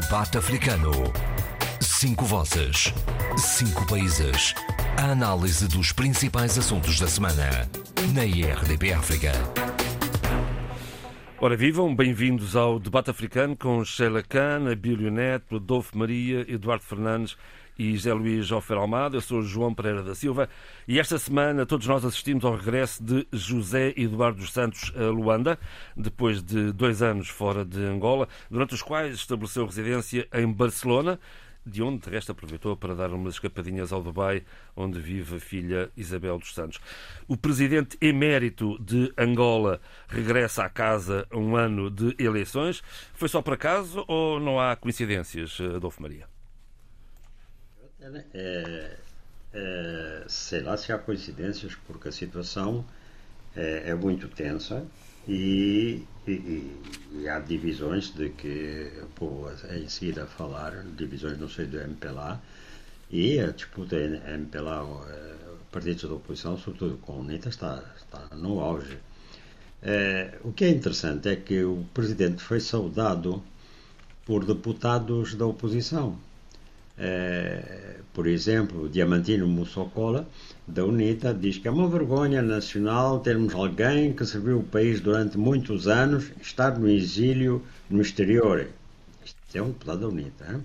Debate Africano. Cinco vozes. Cinco países. A análise dos principais assuntos da semana. Na IRDP África. Ora, vivam, bem-vindos ao Debate Africano com Sheila Khan, Abílio Neto, Adolfo Maria, Eduardo Fernandes e José Luís Ofer Almada. Eu sou João Pereira da Silva e esta semana todos nós assistimos ao regresso de José Eduardo dos Santos a Luanda, depois de dois anos fora de Angola, durante os quais estabeleceu residência em Barcelona, de onde, de resto, aproveitou para dar umas escapadinhas ao Dubai, onde vive a filha Isabel dos Santos. O presidente emérito de Angola regressa à casa um ano de eleições. Foi só por acaso ou não há coincidências, Adolfo Maria? É, é, sei lá se há coincidências, porque a situação é, é muito tensa e, e, e, há divisões de que, vou em seguida falar, divisões no seio do MPLA e a disputa MPLA, partidos da oposição, sobretudo com a UNITA, está, está no auge. É, o que é interessante é que o presidente foi saudado por deputados da oposição. É, por exemplo, Diamantino Mussocola, da UNITA, diz que é uma vergonha nacional termos alguém que serviu o país durante muitos anos estar no exílio no exterior. Isto é um deputado da UNITA. Hein?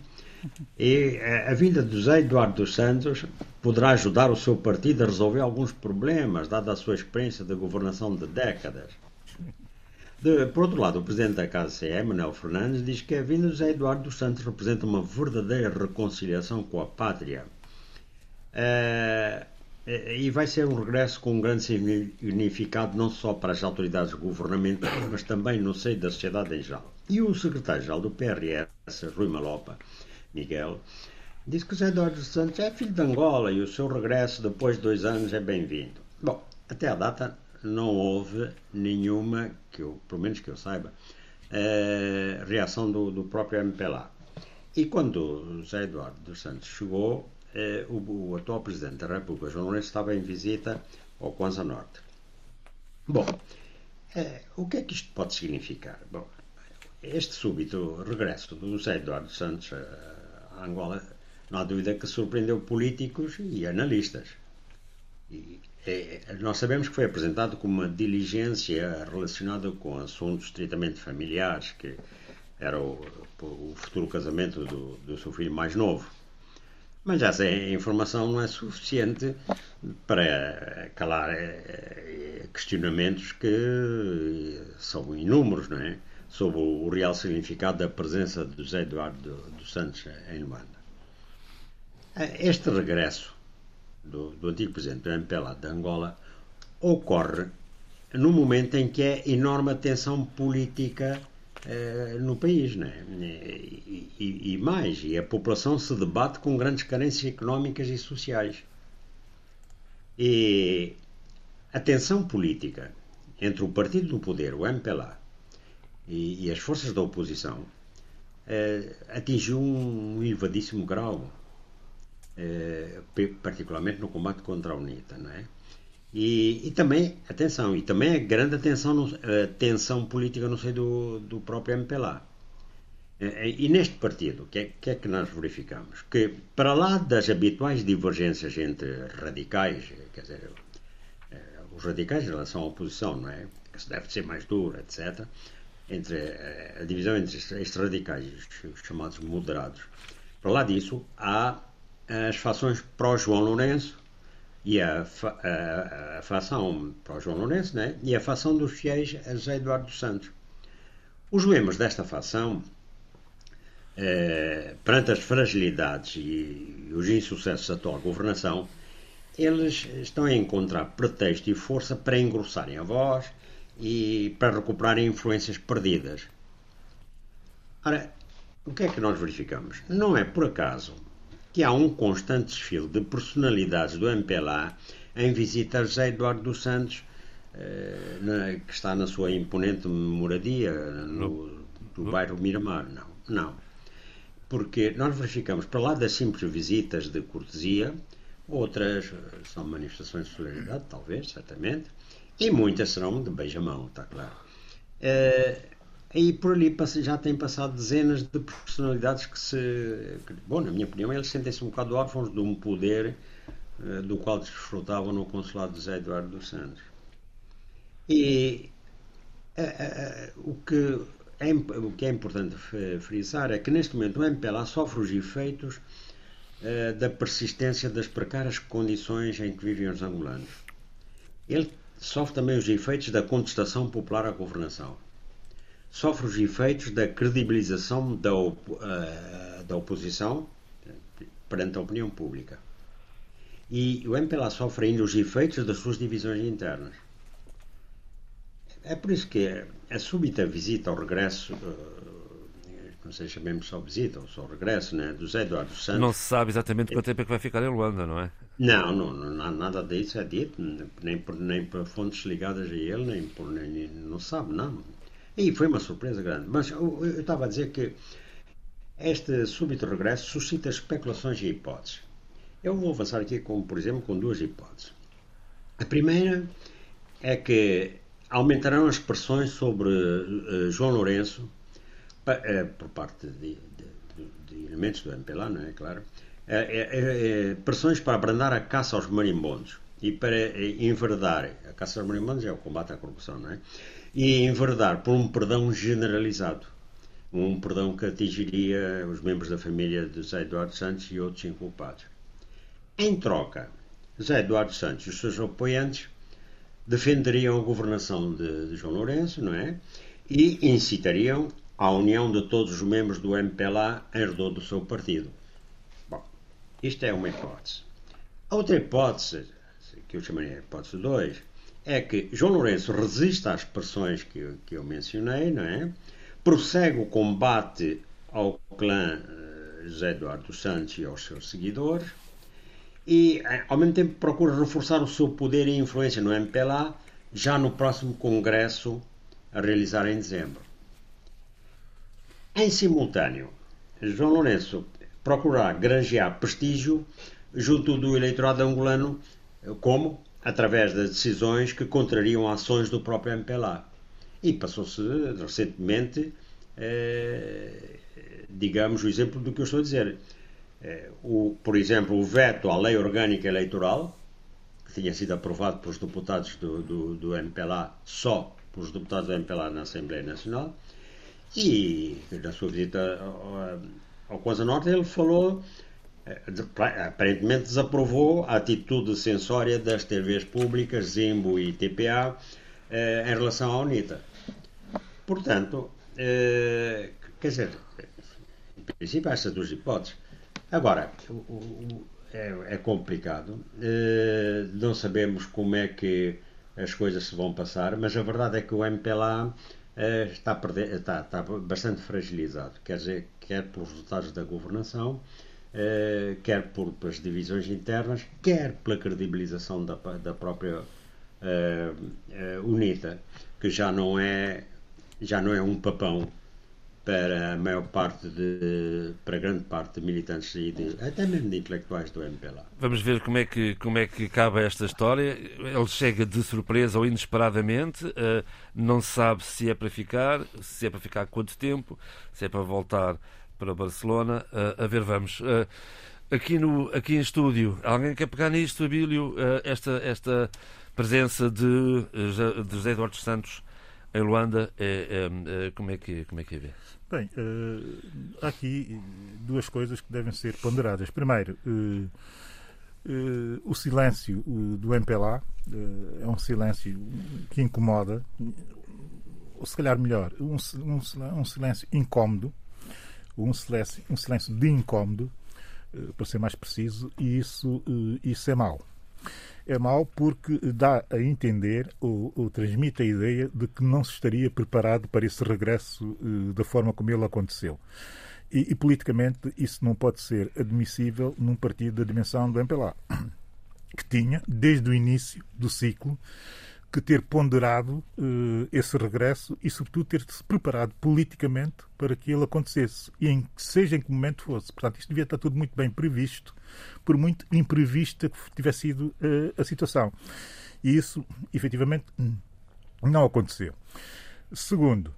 E é, a vinda de José Eduardo dos Santos poderá ajudar o seu partido a resolver alguns problemas, dada a sua experiência de governação de décadas. De, por outro lado, o presidente da Casa CE, Manuel Fernandes, diz que a vinda de José Eduardo dos Santos representa uma verdadeira reconciliação com a pátria. Uh, e vai ser um regresso com um grande significado não só para as autoridades governamentais, mas também no seio da sociedade em geral. E o secretário-geral do PRS, Rui Malopa, Miguel, disse que José Eduardo dos Santos é filho de Angola e o seu regresso depois de dois anos é bem-vindo. Bom, até a data não houve nenhuma, que eu, pelo menos que eu saiba, uh, reação do, do, próprio MPLA. E quando José Eduardo dos Santos chegou, uh, o, o, atual Presidente da República, João Lourenço, estava em visita ao Kwanza Norte. Bom, uh, o que é que isto pode significar? Bom, este súbito regresso do José Eduardo dos Santos a Angola, não há dúvida que surpreendeu políticos e analistas. E, é, nós sabemos que foi apresentado como uma diligência relacionada com assuntos estritamente familiares, que era o, o futuro casamento do, do, seu filho mais novo. Mas essa informação não é suficiente para calar é, questionamentos que são inúmeros, não é? Sobre o real significado da presença de José Eduardo dos Santos em Luanda. Este regresso do, do antigo presidente do MPLA de Angola ocorre no momento em que é enorme tensão política eh, no país, né? E, e, e, mais, e a população se debate com grandes carências económicas e sociais. E a tensão política entre o partido do poder, o MPLA, e, e as forças da oposição eh, atingiu um elevadíssimo grau eh, particularmente no combate contra a UNITA, não é? E, e, também, atenção, e também a grande atenção, no, a tensão política no seio do, do próprio MPLA. Eh, e neste partido, o que, é, que é que nós verificamos? Que, para lá das habituais divergências entre radicais, quer dizer, eh, os radicais em relação à oposição, não é? Que se deve ser mais dura, etc., entre a divisão entre estes radicais e os chamados moderados, para lá disso, há as fações pró-João Lourenço e a, a, a fação pró-João Lourenço né? e a fação dos fiéis a José Eduardo Santos. Os membros desta fação, eh, perante as fragilidades e os insucessos da atual governação, eles estão a encontrar pretexto e força para engrossarem a voz e para recuperarem influências perdidas. Ora, o que é que nós verificamos? Não é por acaso que há um constante desfile de personalidades do MPLA em visita a José Eduardo dos Santos, eh, que está na sua imponente moradia no, no bairro Miramar. Não, não. Porque nós verificamos, para lá das simples visitas de cortesia, outras são manifestações de solidariedade, talvez, certamente, e muitas serão de beijamão, está claro. Eh, aí por ali já têm passado dezenas de personalidades que se. Bom, na minha opinião, eles sentem-se um bocado órfãos de um poder uh, do qual desfrutavam no consulado de José Eduardo dos Santos. E uh, uh, o, que é, o que é importante frisar é que neste momento o MPLA sofre os efeitos da persistência das precárias condições em que vivem os angolanos. Ele sofre também os efeitos da contestação popular à governação sofre os efeitos da credibilização da, op uh, da oposição perante a opinião pública. E o MPLA sofre ainda os efeitos das suas divisões internas. É por isso que a súbita visita ao regresso, uh, não sei se chamemos só visita ou só regresso, né, do Zé Eduardo Santos. Não se sabe exatamente quanto tempo é que vai ficar em Luanda, não é? Não, não, não nada disso é dito, nem por, nem por fontes ligadas a ele, nem por. Nem, não sabe, não. E foi uma surpresa grande. Mas eu, estava a dizer que este súbito regresso suscita especulações e hipóteses. Eu vou avançar aqui, com, por exemplo, com duas hipóteses. A primeira é que aumentarão as pressões sobre uh, João Lourenço uh, por parte de, de, de, elementos do MPLA, não é claro? Uh, pressões para abrandar a caça aos marimbondos e para enverdar a caça aos marimbondos é o combate à corrupção, não é? e enverdar por um perdão generalizado. Um perdão que atingiria os membros da família de José Eduardo Santos e outros inculpados. Em troca, José Eduardo Santos e os seus apoiantes defenderiam a governação de, de João Lourenço, não é? E incitariam a união de todos os membros do MPLA em redor do seu partido. Bom, isto é uma hipótese. A outra hipótese, que eu chamaria hipótese 2, é que João Lourenço resiste às pressões que, eu, que eu mencionei, não é? Prossegue o combate ao clã uh, José Eduardo Santos e aos seus seguidores e, eh, ao mesmo tempo, procura reforçar o seu poder e influência no MPLA já no próximo congresso a realizar em dezembro. Em simultâneo, João Lourenço procurará granjear prestígio junto do eleitorado angolano como através das decisões que contrariam ações do próprio MPLA. E passou-se recentemente, eh, digamos, o exemplo do que eu estou a dizer. Eh, o, por exemplo, o veto à lei orgânica eleitoral, que tinha sido aprovado pelos deputados do, do, do MPLA, só pelos deputados do MPLA na Assembleia Nacional, e na sua visita ao, ao Coisa Norte ele falou aparentemente desaprovou a atitude censória das TVs públicas, Zimbo e TPA, eh, em relação à UNITA. Portanto, eh, quer dizer, em princípio, há estas duas hipóteses. Agora, é, é complicado, eh, não sabemos como é que as coisas se vão passar, mas a verdade é que o MPLA está, está, está bastante fragilizado, quer dizer, quer pelos resultados da governação, eh, quer por, pelas divisões internas, quer pela credibilização da, da própria uh, uh, UNITA, que já não é já não é um papão para a maior parte de para grande parte de militantes e de, até mesmo de intelectuais do MPLA. Vamos ver como é que como é que acaba esta história. Ele chega de surpresa ou inesperadamente, não se sabe se é para ficar, se é para ficar quanto tempo, se é para voltar para Barcelona. Uh, a ver, vamos. Uh, aqui, no, aqui em estúdio, alguém quer pegar nisto, Abílio? Uh, esta, esta presença de, de José Eduardo Santos em Luanda, é, é, é, como, é que, como é que é ver? Bem, há aqui duas coisas que devem ser ponderadas. Primeiro, o silêncio do MPLA é um silêncio que incomoda, ou se calhar melhor, um, um, um silêncio incómodo, um silêncio, um silêncio de incómodo, eh, para ser mais preciso, e isso, eh, isso é mau. É mau porque dá a entender ou, ou, transmite a ideia de que não se estaria preparado para esse regresso eh, da forma como ele aconteceu. E, e, politicamente isso não pode ser admissível num partido da dimensão do MPLA, que tinha, desde o início do ciclo, que ter ponderado uh, esse regresso e, sobretudo, ter-se preparado politicamente para que ele acontecesse, e em, seja em que momento fosse. Portanto, isto devia estar tudo muito bem previsto, por muito imprevista que tivesse sido uh, a situação. E isso, efetivamente, não aconteceu. Segundo,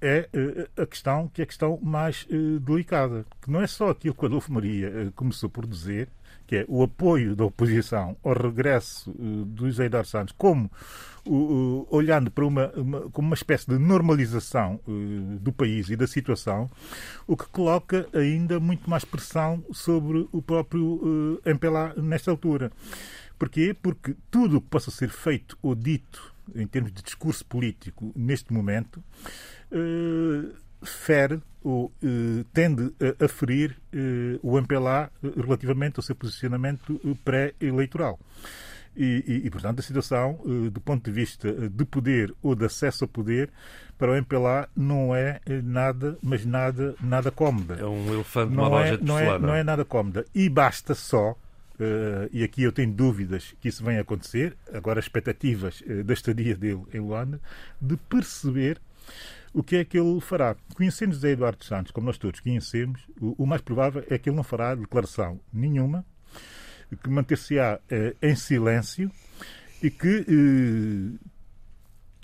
é a questão que é a questão mais delicada, que não é só aquilo que o Adolfo Maria começou por dizer, que é o apoio da oposição ao regresso uh, do Eduardo Santos, como uh, olhando para uma, uma, como uma espécie de normalização uh, do país e da situação, o que coloca ainda muito mais pressão sobre o próprio uh, MPLA nesta altura. Porquê? Porque tudo o que possa ser feito ou dito em termos de discurso político neste momento fere ou eh, tende a, a ferir eh, o MPLA eh, relativamente ao seu posicionamento pré-eleitoral. E, e, e, portanto, a situação, eh, do ponto de vista de poder ou de acesso ao poder, para o MPLA não é nada, mas nada, nada cómoda. É um elefante numa é, loja de não é, não é nada cómoda. E basta só, e aqui eu tenho dúvidas que isso venha a acontecer, agora as expectativas da estadia dele em Luanda, de perceber o que é que ele fará? Conhecendo José Eduardo Santos, como nós todos conhecemos, o, o mais provável é que ele não fará declaração nenhuma, que manter-se-á eh, em silêncio e que eh,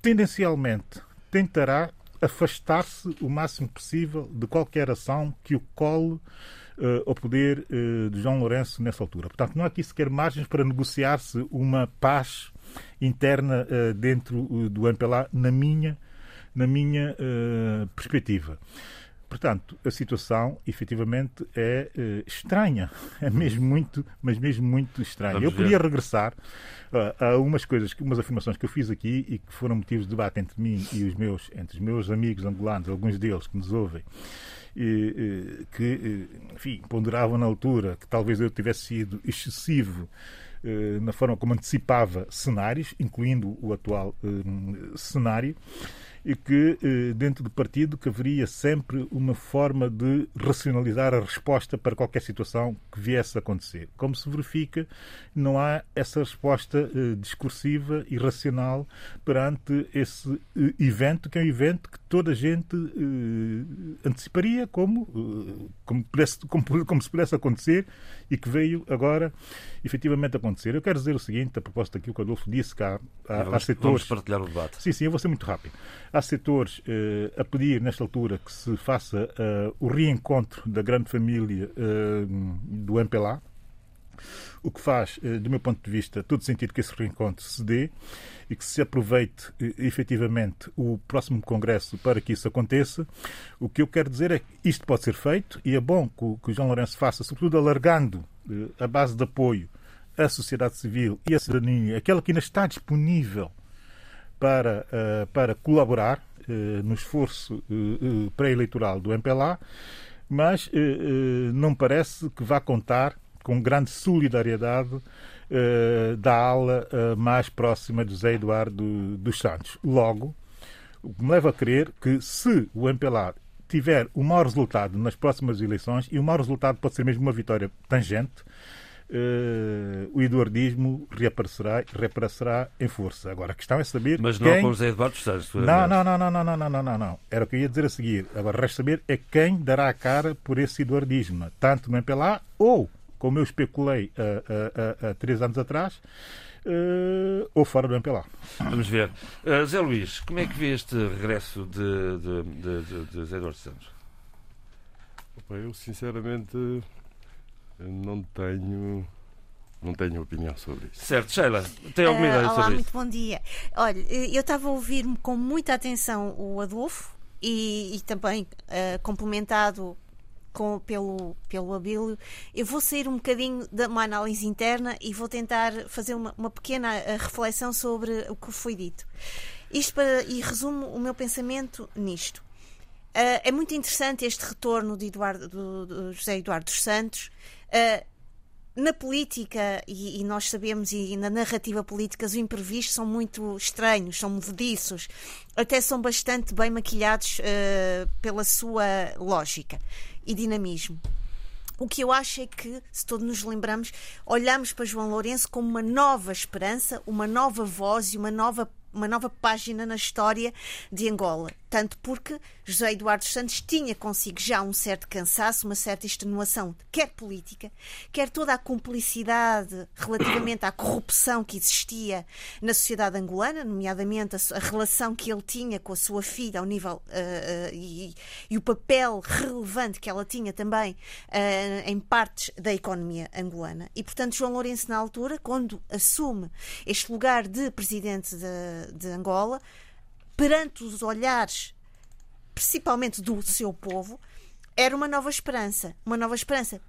tendencialmente tentará afastar-se o máximo possível de qualquer ação que o cole eh, ao poder eh, de João Lourenço nessa altura. Portanto, não há aqui sequer margens para negociar-se uma paz interna eh, dentro eh, do MPLA, na minha na minha uh, perspectiva. Portanto, a situação efetivamente é uh, estranha, é mesmo muito, mas mesmo muito estranha. Vamos eu podia ver. regressar uh, a umas coisas, umas afirmações que eu fiz aqui e que foram motivos de debate entre mim e os meus, entre os meus amigos angolanos, alguns deles que nos ouvem, e, que, enfim, ponderavam na altura que talvez eu tivesse sido excessivo na forma como antecipava cenários, incluindo o atual cenário e que eh, dentro do partido que haveria sempre uma forma de racionalizar a resposta para qualquer situação que viesse a acontecer. Como se verifica, não há essa resposta eh, discursiva e racional perante esse eh, evento, que é um evento que toda a gente anteciparia como, como, pudesse, como, como se pudesse acontecer e que veio agora efetivamente acontecer. Eu quero dizer o seguinte, a propósito daquilo que o Adolfo disse, que há, há, vamos, há setores... Vamos partilhar o debate. Sim, sim, eu vou ser muito rápido. Há setores eh, a pedir, nesta altura, que se faça eh, o reencontro da grande família eh, do MPLA, o que faz, eh, do meu ponto de vista, todo sentido que esse reencontro se dê e que se aproveite eh, efetivamente o próximo Congresso para que isso aconteça. O que eu quero dizer é que isto pode ser feito e é bom que o, João Lourenço faça, sobretudo alargando eh, a base de apoio à sociedade civil e à cidadania, aquela que ainda está disponível para, para colaborar no esforço pré-eleitoral do MPLA, mas não parece que vá contar com grande solidariedade da ala mais próxima de José Eduardo dos Santos. Logo, o que me leva a crer que se o MPLA tiver o maior resultado nas próximas eleições, e o maior resultado pode ser mesmo uma vitória tangente, Uh, o eduardismo reaparecerá, reaparecerá em força. Agora, a questão é saber. Mas quem... não com José Eduardo Santos. Não, não, não, não, não, não, não, não, não, não. Era o que eu ia dizer a seguir. Agora, resta saber é quem dará a cara por esse eduardismo, tanto no MPLA ou, como eu especulei há, há três anos atrás, uh, ou fora do MPLA. Vamos ver. Uh, Zé Luís, como é que vê este regresso de, de, de, de, de José Eduardo Santos? Eu, sinceramente não tenho não tenho opinião sobre isso. Certo, Sheila, tem alguma ideia uh, olá, sobre muito isso? bom dia. Olha, eu estava a ouvir com muita atenção o Adolfo e, e também uh, complementado com, pelo, pelo Abílio. Eu vou sair um bocadinho de uma análise interna e vou tentar fazer uma, uma pequena uh, reflexão sobre o que foi dito. Isto para, e resumo o meu pensamento nisto. Uh, é muito interessante este retorno de, Eduardo, do, do José Eduardo dos Santos. Uh, na política, e, e, nós sabemos, e na narrativa política, os imprevistos são muito estranhos, são movediços, até são bastante bem maquilhados uh, pela sua lógica e dinamismo. O que eu acho é que, se todos nos lembramos, olhamos para João Lourenço como uma nova esperança, uma nova voz e uma nova uma nova página na história de Angola. Tanto porque José Eduardo Santos tinha consigo já um certo cansaço, uma certa extenuação, quer política, quer toda a cumplicidade relativamente à corrupção que existia na sociedade angolana, nomeadamente a, relação que ele tinha com a sua filha ao nível uh, uh, e, e, o papel relevante que ela tinha também uh, em partes da economia angolana. E, portanto, João Lourenço, na altura, quando assume este lugar de presidente de, de Angola, perante os olhares, principalmente do seu povo, era uma nova esperança. Uma nova esperança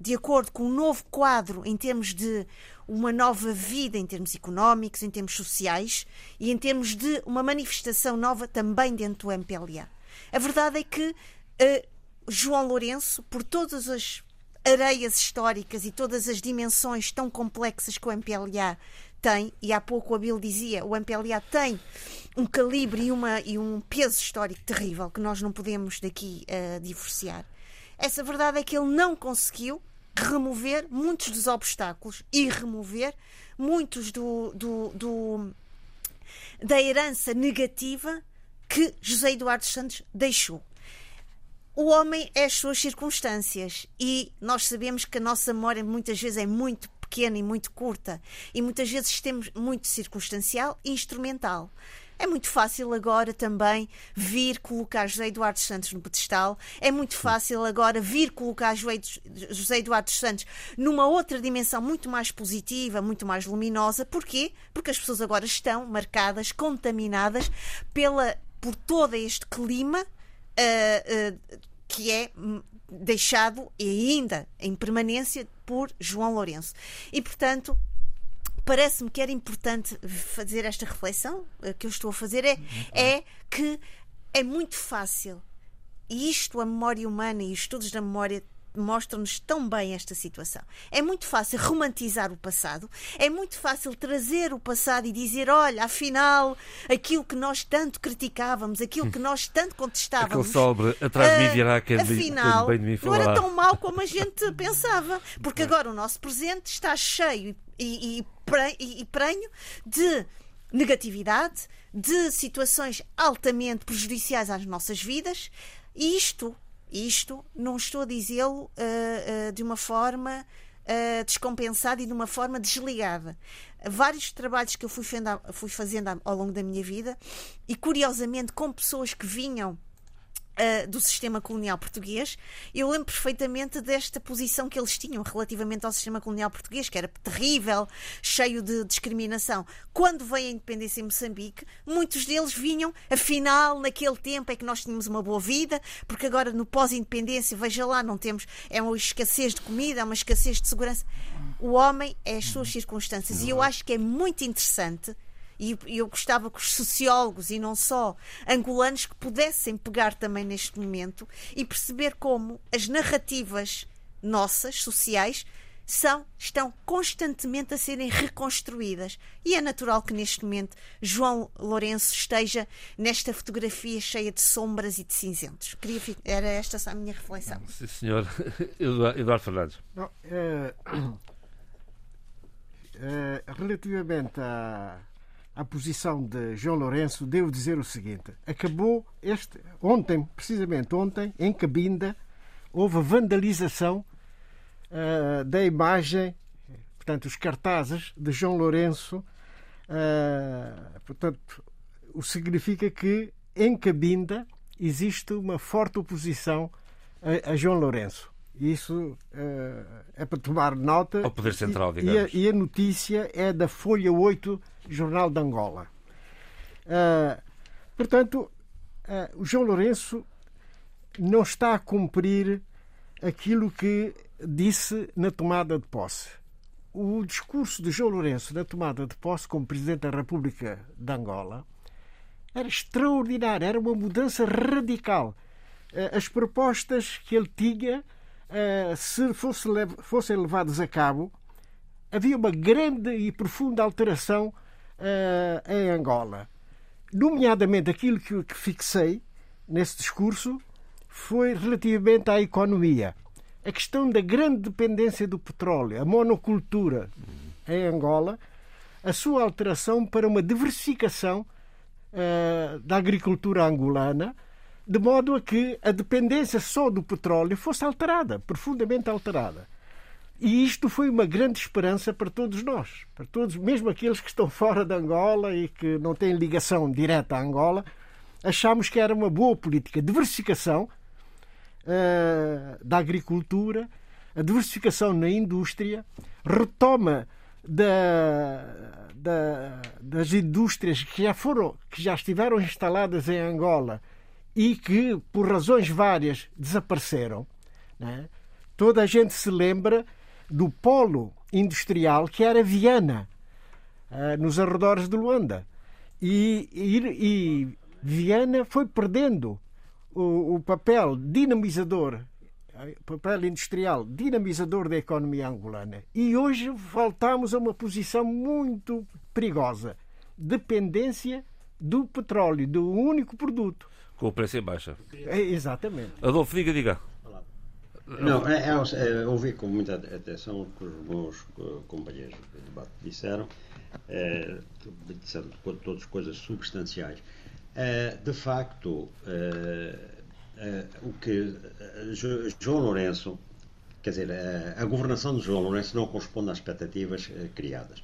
de acordo com um novo quadro em termos de uma nova vida, em termos económicos, em termos sociais e em termos de uma manifestação nova também dentro do MPLA. A verdade é que uh, João Lourenço, por todas as areias históricas e todas as dimensões tão complexas que o MPLA tem, e há pouco o Abel dizia, o MPLA tem um calibre e, uma, e um peso histórico terrível que nós não podemos daqui uh, divorciar. Essa verdade é que ele não conseguiu remover muitos dos obstáculos e remover muitos do, do, do da herança negativa que José Eduardo Santos deixou. O homem é as suas circunstâncias e nós sabemos que a nossa memória muitas vezes é muito pequena e muito curta e muitas vezes temos muito circunstancial e instrumental. É muito fácil agora também vir colocar José Eduardo Santos no pedestal. É muito fácil agora vir colocar José Eduardo Santos numa outra dimensão muito mais positiva, muito mais luminosa. Porquê? Porque as pessoas agora estão marcadas, contaminadas pela, por todo este clima uh, uh, que é deixado e ainda em permanência por João Lourenço. E, portanto, parece-me que era importante fazer esta reflexão eh, que eu estou a fazer é, é que é muito fácil e isto a memória humana e os estudos da memória mostram-nos tão bem esta situação. É muito fácil romantizar o passado, é muito fácil trazer o passado e dizer: olha, afinal, aquilo que nós tanto criticávamos, aquilo que nós tanto contestávamos. Aquele sobre atrás de mim virá quem afinal, bem de mim falar. Não era tão mau como a gente pensava, porque agora o nosso presente está cheio e, e, e prenho de negatividade, de situações altamente prejudiciais às nossas vidas, e isto isto não estou a dizê-lo uh, uh, de uma forma uh, descompensada e de uma forma desligada. Vários trabalhos que eu fui, fui fazendo ao longo da minha vida e, curiosamente, com pessoas que vinham uh, do sistema colonial português, eu lembro perfeitamente desta posição que eles tinham relativamente ao sistema colonial português, que era terrível, cheio de discriminação. Quando veio a independência em Moçambique, muitos deles vinham, afinal, naquele tempo é que nós tínhamos uma boa vida, porque agora no pós-independência, veja lá, não temos, é uma escassez de comida, é uma escassez de segurança. O homem é as suas circunstâncias. E eu acho que é muito interessante e eu gostava que os sociólogos e não só angolanos que pudessem pegar também neste momento e perceber como as narrativas nossas, sociais, são, estão constantemente a serem reconstruídas. E é natural que neste momento João Lourenço esteja nesta fotografia cheia de sombras e de cinzentos. Queria, era esta a minha reflexão. Sim, senhor. Eduardo Fernandes. Não, é, é, relativamente a a posição de João Lourenço, devo dizer o seguinte: acabou este ontem, precisamente ontem, em Cabinda, houve vandalização uh, da imagem, portanto, os cartazes de João Lourenço. Uh, portanto, o que significa que em Cabinda existe uma forte oposição a, a João Lourenço. Isso uh, é para tomar nota. Ao Poder Central, digamos. E a, e a notícia é da Folha 8 Jornal de Angola. Uh, portanto, uh, o João Lourenço não está a cumprir aquilo que disse na tomada de posse. O discurso de João Lourenço na tomada de posse como Presidente da República de Angola era extraordinário, era uma mudança radical. Uh, as propostas que ele tinha, se fosse, fossem levadas a cabo, havia uma grande e profunda alteração uh, em Angola. Nomeadamente, aquilo que, que fixei nesse discurso foi relativamente à economia. A questão da grande dependência do petróleo, a monocultura em Angola, a sua alteração para uma diversificação uh, da agricultura angolana, de modo a que a dependência só do petróleo fosse alterada, profundamente alterada. E isto foi uma grande esperança para todos nós, para todos, mesmo aqueles que estão fora de Angola e que não têm ligação direta à Angola, achamos que era uma boa política. Diversificação uh, da agricultura, a diversificação na indústria, retoma da, da, das indústrias que já foram, que já estiveram instaladas em Angola e que, por razões várias, desapareceram. Né? Toda a gente se lembra do polo industrial que era Viana, uh, nos arredores de Luanda. E, e, e Viana foi perdendo o, o papel dinamizador, papel industrial dinamizador da economia angolana. E hoje voltamos a uma posição muito perigosa: dependência do petróleo, do único produto. Com o preço em baixa. É, exatamente. Adolfo, diga, diga. Não, é, é, é, ouvi com muita atenção o que os meus eh, companheiros de debate disseram, é, disseram todas coisas substanciais. É, de facto, o que João Lourenço, quer dizer, a governação de João Lourenço não corresponde às expectativas criadas.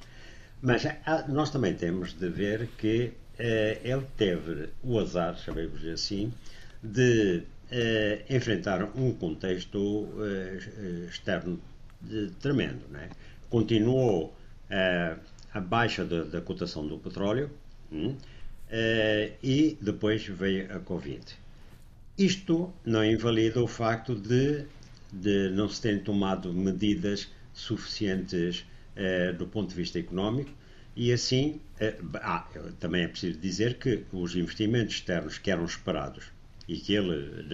Mas nós também temos de ver que ele teve o azar, chamemos assim, de eh, enfrentaram um contexto eh, externo de, tremendo. Né? Continuou eh, a baixa da, cotação do petróleo hum, eh, e depois veio a Covid. Isto não invalida o facto de, de não se terem tomado medidas suficientes eh, do ponto de vista económico e assim, eh, ah, também é preciso dizer que os investimentos externos que eram esperados e que ele,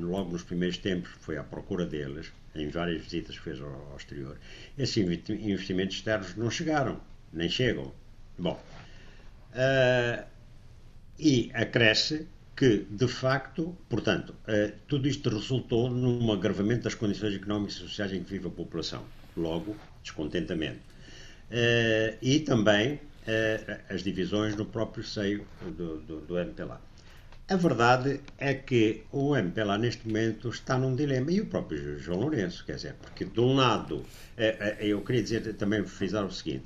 logo nos primeiros tempos, foi à procura deles, em várias visitas que fez ao, ao exterior. Esses investimentos externos não chegaram, nem chegam. Bom, uh, e acresce que, de facto, portanto, uh, tudo isto resultou num agravamento das condições económicas e sociais em que vive a população. Logo, descontentamento. Uh, e também as divisões no próprio seio do, do, do MPLA. A verdade é que o MPLA neste momento está num dilema, e o próprio João Lourenço, quer dizer, porque de um lado, é, é, eu queria dizer também frisar o seguinte,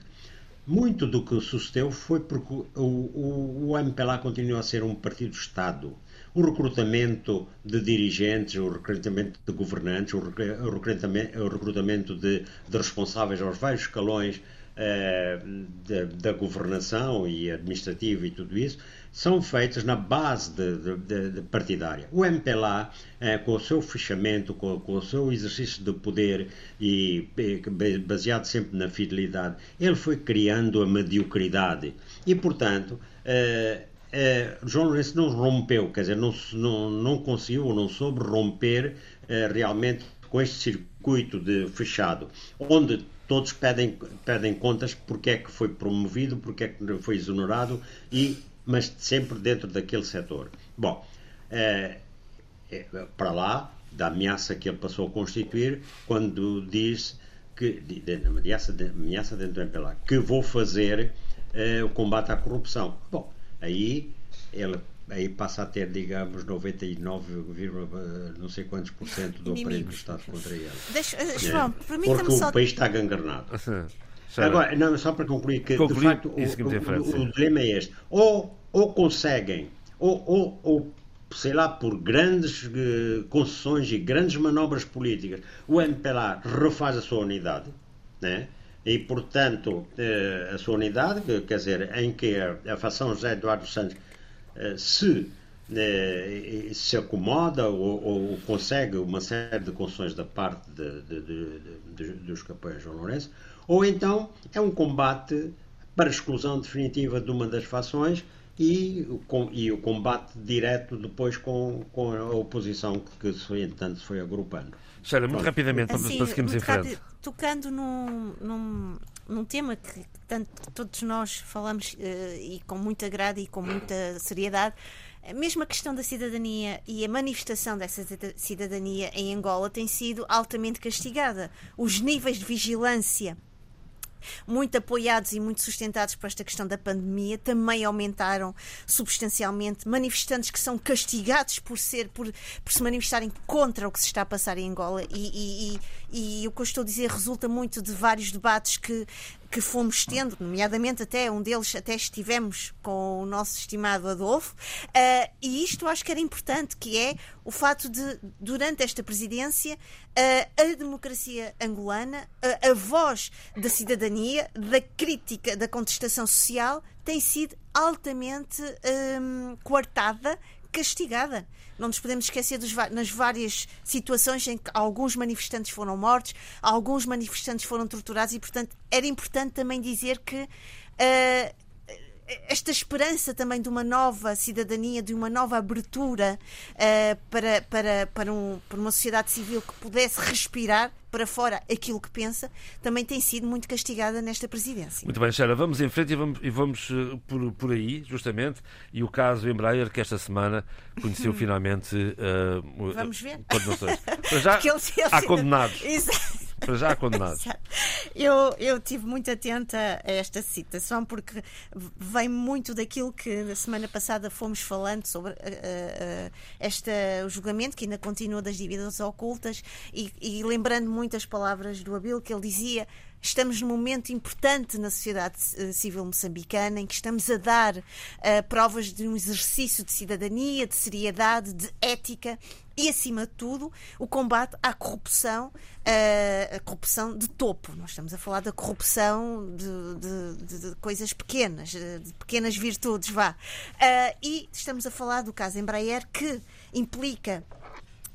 muito do que sucedeu foi porque o, o, o MPLA continua a ser um partido-Estado. O recrutamento de dirigentes, o recrutamento de governantes, o recrutamento, o recrutamento de, de responsáveis aos vários escalões eh, da, da, governação e administrativa e tudo isso, são feitas na base de, de, de partidária. O MPLA, eh, com o seu fechamento, com, com, o seu exercício de poder e baseado sempre na fidelidade, ele foi criando a mediocridade. E, portanto, eh, eh, João Lourenço não rompeu, quer dizer, não, não, não conseguiu, não soube romper eh, realmente com este circuito de fechado, onde todos pedem, pedem contas porque é que foi promovido, porque é que foi exonerado e mas sempre dentro daquele setor. Bom, é, é, para lá da ameaça que ele passou a constituir, quando diz que, de, de, ameaça, de, ameaça dentro do MPLA, que vou fazer é, o combate à corrupção. Bom, aí ele aí passa a ter, digamos, 99, não sei quantos por cento do aparelho do Estado contra ele. Deixa, uh, João, é. Porque o país está gangrenado. Agora, não, só para concluir, que de facto o, o, o, dilema é este. Ou, ou conseguem, ou, ou, ou sei lá, por grandes uh, concessões e grandes manobras políticas, o MPLA refaz a sua unidade, né? e, portanto, uh, a sua unidade, quer dizer, em que a, a facção José Eduardo Santos uh, se se acomoda ou, ou, consegue uma série de concessões da parte de, de, de, dos capões João Lourenço, ou então é um combate para a exclusão definitiva de uma das fações e, com, e o combate direto depois com, com a oposição que, que entanto, se foi agrupando. Sheila, muito rapidamente, assim, para seguirmos em frente. Rápido, tocando num, num, num, tema que tanto, todos nós falamos uh, e com muita grade e com muita seriedade, mesmo a questão da cidadania e a manifestação dessa cidadania em Angola tem sido altamente castigada. Os níveis de vigilância muito apoiados e muito sustentados por esta questão da pandemia, também aumentaram substancialmente. Manifestantes que são castigados por ser, por, por se manifestarem contra o que se está a passar em Angola e, e, e, e o que eu estou a dizer resulta muito de vários debates que que fomos tendo, nomeadamente até um deles até estivemos com o nosso estimado Adolfo, uh, e isto acho que era importante, que é o fato de, durante esta presidência, uh, a democracia angolana, uh, a voz da cidadania, da crítica, da contestação social, tem sido altamente um, coartada castigada. Não nos podemos esquecer dos, nas várias situações em que alguns manifestantes foram mortos, alguns manifestantes foram torturados e, portanto, era importante também dizer que uh, esta esperança também de uma nova cidadania, de uma nova abertura uh, para, para, para, um, para uma sociedade civil que pudesse respirar para fora aquilo que pensa, também tem sido muito castigada nesta presidência. Muito bem, Sheila, vamos em frente e vamos, e vamos uh, por, por aí, justamente, e o caso Embraer, que esta semana conheceu finalmente uh, vamos ver. condenações. já há condenados. Exato. Para já condenados. eu, eu tive muito atenta a esta citação porque vem muito daquilo que na semana passada fomos falando sobre uh, uh, este julgamento que ainda continua das dívidas ocultas e, e lembrando muitas palavras do Abil que ele dizia Estamos num momento importante na sociedade eh, civil moçambicana em que estamos a dar uh, provas de um exercício de cidadania, de seriedade, de ética e, acima de tudo, o combate à corrupção, uh, a corrupção de topo. Nós estamos a falar da corrupção de, de, de coisas pequenas, de pequenas virtudes, vá. Uh, e estamos a falar do caso Embraer, que implica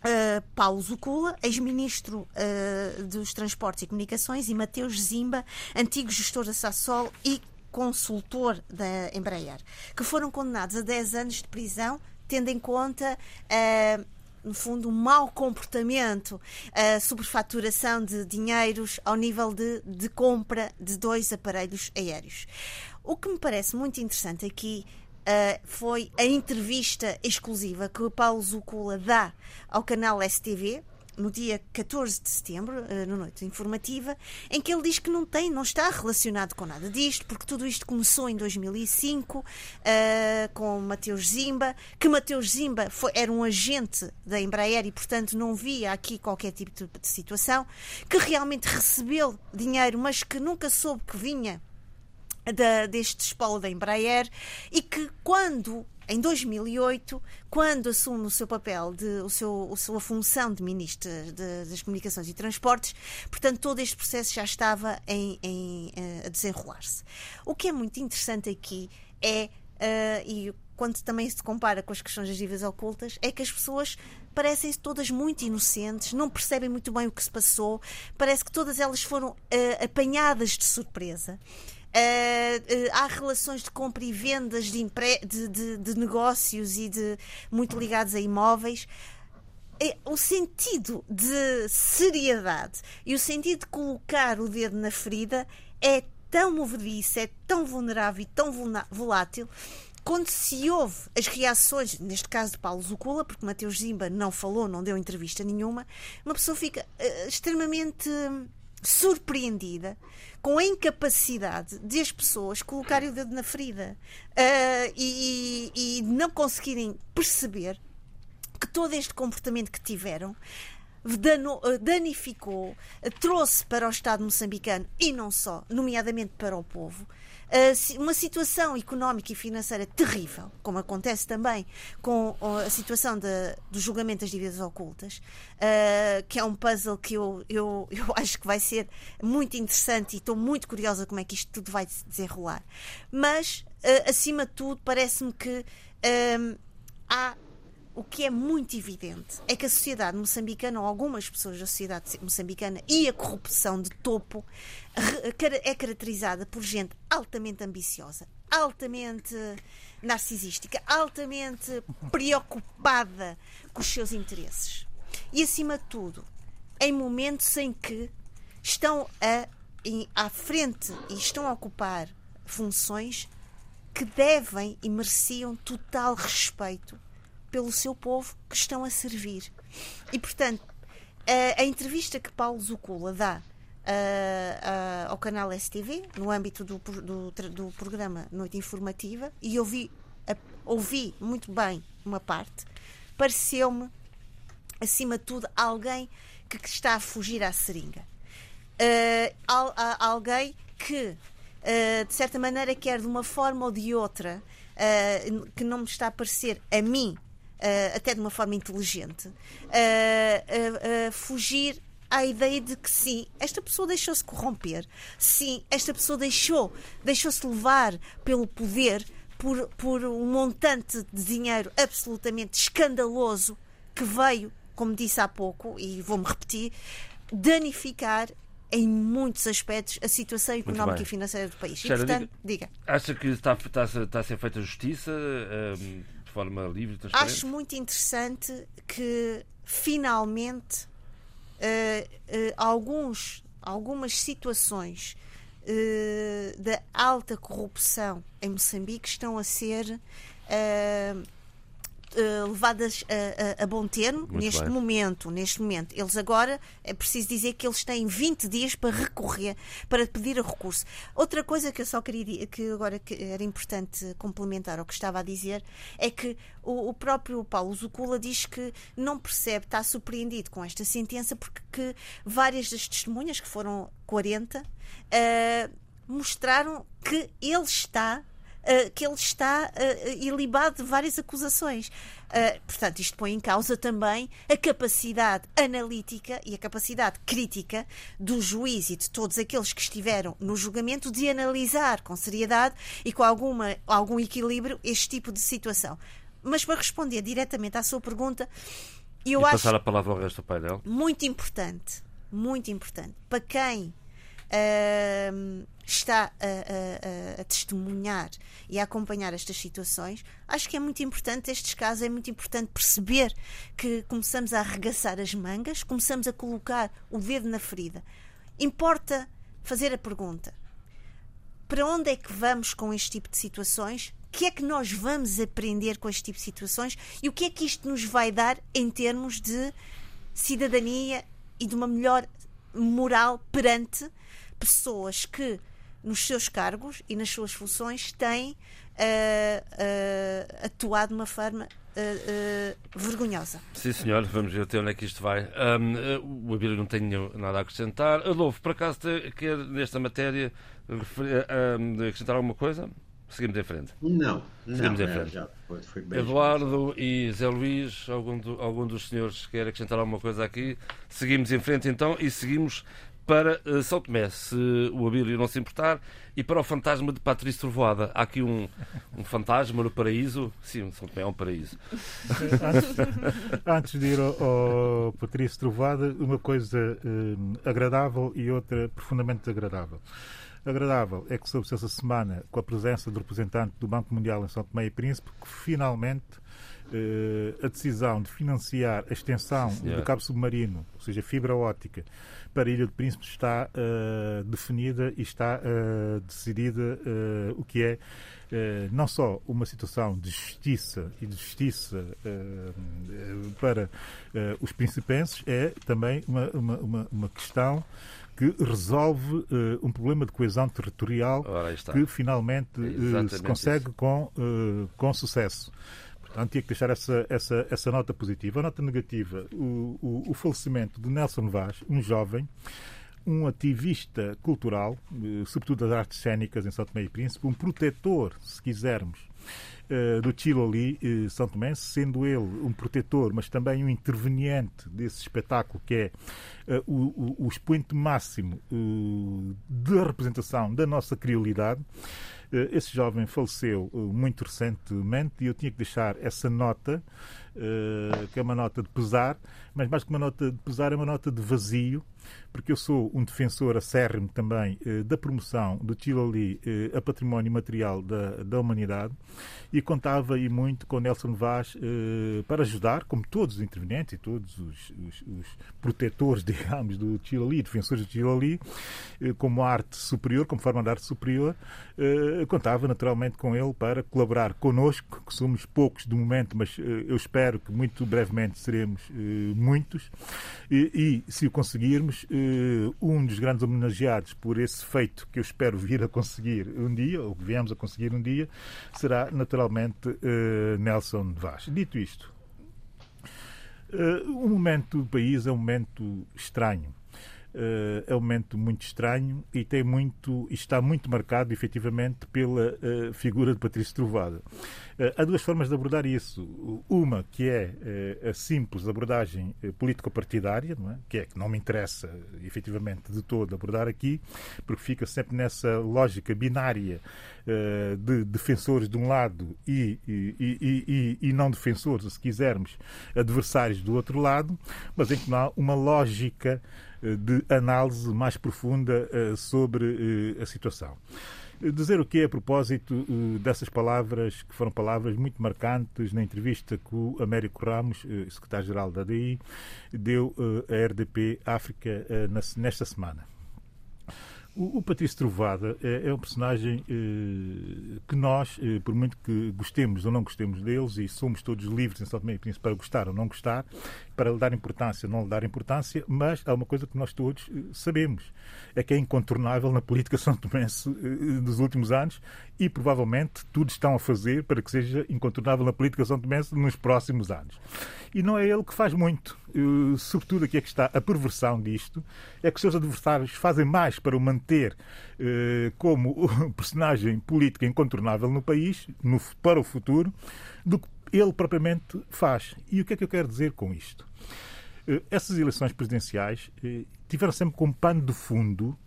Uh, Paulo Zucula, ex-ministro uh, dos Transportes e Comunicações, e Mateus Zimba, antigo gestor da Sassol e consultor da Embraer, que foram condenados a 10 anos de prisão, tendo em conta. No fundo, um mau comportamento, a sobrefaturação de dinheiros ao nível de, de compra de dois aparelhos aéreos. O que me parece muito interessante aqui Uh, foi a entrevista exclusiva que o Paulo Zucula dá ao canal STV no dia 14 de setembro, uh, no noite informativa, em que ele diz que não tem, não está relacionado com nada disto, porque tudo isto começou em 2005 uh, com Mateus Zimba, que Mateus Zimba foi, era um agente da Embraer e, portanto, não via aqui qualquer tipo de, de situação, que realmente recebeu dinheiro, mas que nunca soube que vinha da, deste espólio da Embraer e que quando em 2008, quando assume o seu papel, de, o seu, a sua função de Ministro de, das Comunicações e Transportes, portanto, todo este processo já estava em, em, eh, a desenrolar-se. O que é muito interessante aqui é, uh, e quando também se compara com as questões das dívidas ocultas, é que as pessoas parecem todas muito inocentes, não percebem muito bem o que se passou, parece que todas elas foram uh, apanhadas de surpresa. Uh, uh, há relações de compra e vendas de, de, de, de negócios e de muito ligados a imóveis é, o sentido de seriedade e o sentido de colocar o dedo na ferida é tão movediço, é tão vulnerável e tão volátil. Quando se ouve as reações, neste caso de Paulo Zucula, porque Mateus Zimba não falou, não deu entrevista nenhuma, uma pessoa fica uh, extremamente surpreendida com a incapacidade de as pessoas colocarem o dedo na ferida uh, e, e não conseguirem perceber que todo este comportamento que tiveram ah, danificou, trouxe para o Estado moçambicano e não só, nomeadamente para o povo, uma situação económica e financeira terrível, como acontece também com a situação do julgamento das dívidas ocultas, uh, que é um puzzle que eu, eu, eu acho que vai ser muito interessante e estou muito curiosa como é que isto tudo vai se desenrolar. Mas, uh, acima de tudo, parece-me que há o que é muito evidente é que a sociedade moçambicana, ou algumas pessoas da sociedade moçambicana, e a corrupção de topo é caracterizada por gente altamente ambiciosa, altamente narcisística, altamente preocupada com os seus interesses. E, acima de tudo, em momentos em que estão a, em, à frente e estão a ocupar funções que devem e mereciam total respeito pelo seu povo que estão a servir. E, portanto, a, a entrevista que Paulo Zucula dá uh, uh, ao canal STV, no âmbito do, do, do programa Noite Informativa, e ouvi, ouvi muito bem uma parte. Pareceu-me, acima de tudo, alguém que, que, está a fugir à seringa. Uh, al, alguém que, de certa maneira, quer de uma forma ou de outra, que não me está a parecer a mim Uh, até de uma forma inteligente, uh, uh, fugir à ideia de que sim, esta pessoa deixou-se corromper, sim, esta pessoa deixou, deixou-se levar pelo poder por, por um montante de dinheiro absolutamente escandaloso que veio, como disse há pouco, e vou-me repetir, danificar em muitos aspectos a situação económica e financeira do país. Xera, e, portanto, diga, diga. Acha que está, está, está a ser feita justiça um, de forma livre transparente? Acho muito interessante que finalmente uh, uh, alguns, algumas situações uh, da alta corrupção em Moçambique estão a ser Uh, levadas a, a, a, bom termo Muito neste bem. momento. Neste momento, eles agora é preciso dizer que eles têm 20 dias para recorrer, para pedir a recurso. Outra coisa que eu só queria que agora que era importante complementar ao que estava a dizer é que o, o próprio Paulo Zucula diz que não percebe, está surpreendido com esta sentença porque várias das testemunhas, que foram 40, uh, eh, mostraram que ele está uh, que ele está uh, ilibado de várias acusações. Uh, portanto, isto põe em causa também a capacidade analítica e a capacidade crítica do juiz e de todos aqueles que estiveram no julgamento de analisar com seriedade e com alguma, algum equilíbrio este tipo de situação. Mas para responder diretamente à sua pergunta, eu e acho. Passar a palavra ao resto do painel. Muito importante, muito importante. Para quem uh, está a, a, a, testemunhar e a acompanhar estas situações, acho que é muito importante, estes casos, é muito importante perceber que começamos a arregaçar as mangas, começamos a colocar o dedo na ferida. Importa fazer a pergunta: para onde é que vamos com este tipo de situações? O que é que nós vamos aprender com este tipo de situações e o que é que isto nos vai dar em termos de cidadania e de uma melhor moral perante pessoas que nos seus cargos e nas suas funções têm uh, uh, atuado de uma forma uh, vergonhosa. Sim, senhor, vamos ver até onde é que isto vai. Um, o Abílio não tem nada a acrescentar. Adolfo, por acaso, quer nesta matéria acrescentar alguma coisa? Seguimos em frente. Não, Seguimos não, em frente. Já foi, foi Eduardo e Zé Luís, algum, do, algum dos senhores quer acrescentar alguma coisa aqui? Seguimos em frente então e seguimos para uh, São Tomé, se o Abílio não se importar, e para o fantasma de Patrício Trovoada. Há aqui um, um fantasma no paraíso. Sim, São Tomé é um paraíso. Antes, antes de ir ao, ao Patrício Trovoada, uma coisa uh, agradável e outra profundamente desagradável. Agradável é que soube-se essa semana, com a presença do representante do Banco Mundial em São Tomé e Príncipe, que finalmente eh, a decisão de financiar a extensão Sim, do cabo submarino, ou seja, fibra óptica, para a Ilha do Príncipe está uh, definida e está uh, decidida uh, o que é não só uma situação de justiça e de justiça para os principenses, é também uma, uma, uma questão que resolve um problema de coesão territorial que finalmente é se consegue com, com sucesso. Portanto, tinha que deixar essa, essa, essa nota positiva. A nota negativa, o, o, o falecimento de Nelson Vaz, um jovem, um ativista cultural, eh, sobretudo das artes cênicas em São Tomé e Príncipe, um protetor, se quisermos, eh, do Chiloli eh, São Tomé, sendo ele um protetor, mas também um interveniente desse espetáculo que é o, o, o expoente máximo da representação da nossa criolidade. Eh, esse jovem faleceu eh, muito recentemente e eu tinha que deixar essa nota, eh, que é uma nota de pesar, mas mais que uma nota de pesar, é uma nota de vazio, porque eu sou um defensor acérrimo também da promoção do Chiloli a património material da, da humanidade. E contava aí muito com Nelson Vaz para ajudar, como todos os intervenientes e todos os, os, os protetores, digamos, do Chiloli, defensores do Chiloli, como arte superior, como forma de arte superior, contava naturalmente com ele para colaborar connosco, que somos poucos de momento, mas eu espero que muito brevemente seremos muitos, e, e, se o conseguirmos, um dos grandes homenageados por esse feito que eu espero vir a conseguir um dia, ou que viemos a conseguir um dia, será naturalmente Nelson Vaz. Dito isto, o momento do país é um momento estranho uh, é um momento muito estranho e tem muito está muito marcado efetivamente pela uh, figura de Patrício Trovada. Uh, há duas formas de abordar isso. Uma que é a simples abordagem político-partidária, é? que é que não me interessa efetivamente de todo abordar aqui, porque fica sempre nessa lógica binária de defensores de um lado e, e, e, e, não defensores, se quisermos, adversários do outro lado, mas em que não há uma lógica de análise mais profunda eh, sobre eh, a situação. Dizer o que é a propósito eh, dessas palavras, que foram palavras muito marcantes na entrevista que o Américo Ramos, secretário-geral da DI, deu à RDP África nesta semana. O, Patrício Trovada é, um personagem eh, que nós, eh, por muito que gostemos ou não gostemos deles, e somos todos livres em São Tomé e Príncipe para gostar ou não gostar, para lhe dar importância ou não lhe dar importância, mas há uma coisa que nós todos eh, sabemos, é que é incontornável na política são tomense eh, dos últimos anos e provavelmente tudo estão a fazer para que seja incontornável na política são tomense nos próximos anos. E não é ele que faz muito. Uh, sobretudo aqui é que está a perversão disto, é que seus adversários fazem mais para o manter como personagem político incontornável no país, no, para o futuro, do que ele propriamente faz. E o que é que eu quero dizer com isto? Uh, essas eleições presidenciais tiveram sempre como pano de fundo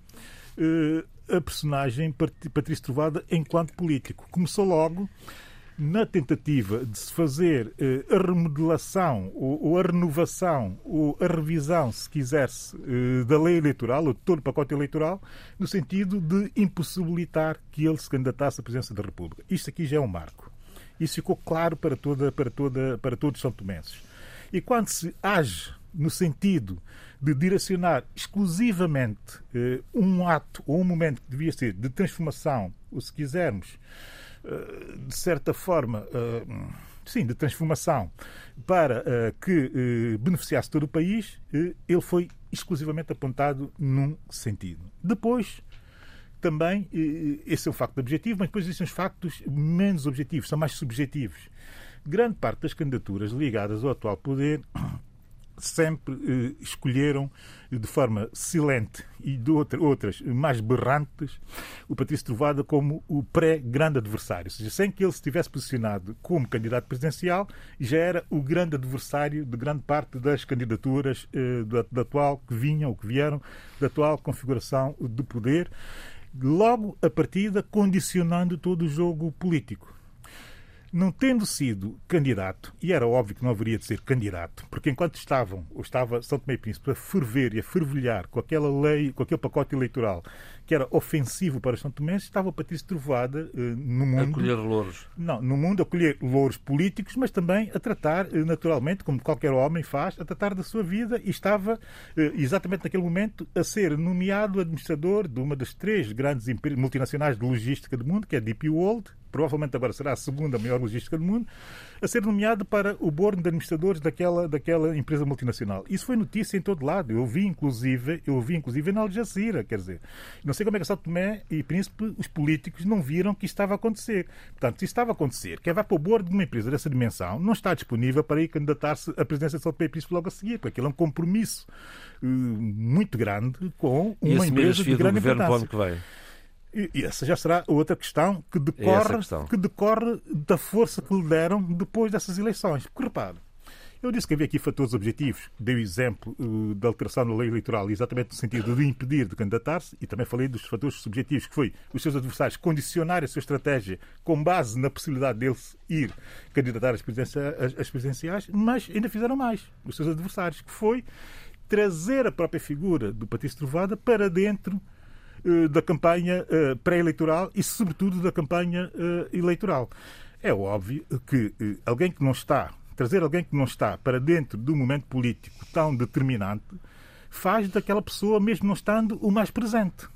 a personagem Patrício Trovada enquanto político. Começou logo na tentativa de se fazer eh, a remodelação ou, a renovação ou a revisão, se quiser-se, eh, da lei eleitoral, ou de todo o pacote eleitoral, no sentido de impossibilitar que ele se candidatasse à presidência da República. Isto aqui já é um marco. Isso ficou claro para, toda, para, toda, para todos os são tomenses. E quando se age no sentido de direcionar exclusivamente eh, um ato ou um momento que devia ser de transformação, ou se quisermos, eh, de certa forma, eh, sim, de transformação, para que beneficiasse todo o país, ele foi exclusivamente apontado num sentido. Depois, também, esse é um facto objetivo, mas depois existem os factos menos objetivos, são mais subjetivos. Grande parte das candidaturas ligadas ao atual poder sempre eh, escolheram de forma silente e de outra, outras mais berrantes o Patrício Trovada como o pré-grande adversário. Ou seja, sem que ele se tivesse posicionado como candidato presidencial, já era o grande adversário de grande parte das candidaturas eh, da, da atual que vinham ou que vieram da atual configuração de poder, logo a partida condicionando todo o jogo político não tendo sido candidato, e era óbvio que não haveria de ser candidato, porque enquanto estavam, ou estava São Tomé e Príncipe a ferver e a fervilhar com aquela lei, com aquele pacote eleitoral que era ofensivo para São Tomé, estava Patrício Trovada uh, no mundo... A colher louros. Não, no mundo a colher louros políticos, mas também a tratar, uh, naturalmente, como qualquer homem faz, a tratar da sua vida e estava, uh, exatamente naquele momento, a ser nomeado administrador de uma das três grandes multinacionais de logística do mundo, que é a DP World, provavelmente agora será a segunda maior logística do mundo, a ser nomeado para o board de administradores daquela, daquela empresa multinacional. Isso foi notícia em todo lado. Eu vi, inclusive, eu vi, inclusive, na Al Jazeera, quer dizer. Não sei como é que São Tomé e Príncipe, os políticos, não viram que isto estava a acontecer. Portanto, se estava a acontecer, quem vai para o board de uma empresa dessa dimensão não está disponível para ir candidatar-se à presidência de São Tomé e Príncipe logo a seguir, porque aquilo é um compromisso uh, muito grande com uma empresa de grande importância. Que vai. E essa já será outra questão que decorre, questão. que decorre da força que lhe deram depois dessas eleições. Porque repare, eu disse que havia aqui fatores objetivos. Dei o exemplo uh, da alteração da lei eleitoral, exatamente no sentido de impedir de candidatar-se, e também falei dos fatores subjetivos, que foi os seus adversários condicionarem a sua estratégia com base na possibilidade deles ir candidatar às, às presidenciais, mas ainda fizeram mais, os seus adversários, que foi trazer a própria figura do Patrício Trovada para dentro eh, da campanha eh, pré-eleitoral e, sobretudo, da campanha eh, eleitoral. É óbvio que alguém que não está, trazer alguém que não está para dentro de um momento político tão determinante, faz daquela pessoa, mesmo não estando, o mais presente.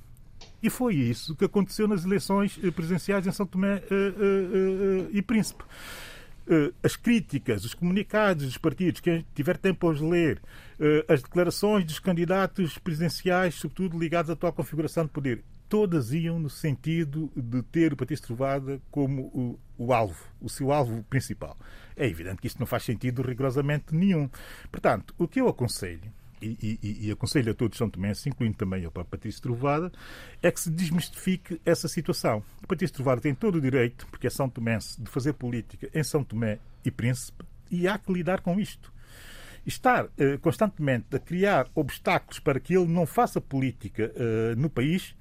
E foi isso que aconteceu nas eleições presidenciais em São Tomé e Príncipe. uh, as críticas, os comunicados dos partidos, quem tiver tempo os ler, uh, as declarações dos candidatos presidenciais, sobretudo ligados à atual configuração de poder, todas iam no sentido de ter o Partido Trovada como o, o, alvo, o seu alvo principal. É evidente que isto não faz sentido rigorosamente nenhum. Portanto, o que eu aconselho e, e, e, aconselho a todos São Tomense, incluindo também o próprio Patrício Trovada, é que se desmistifique essa situação. O Patrício Trovada tem todo o direito, porque é São Tomense, de fazer política em São Tomé e Príncipe, e há que lidar com isto. Estar eh, constantemente a criar obstáculos para que ele não faça política eh, no país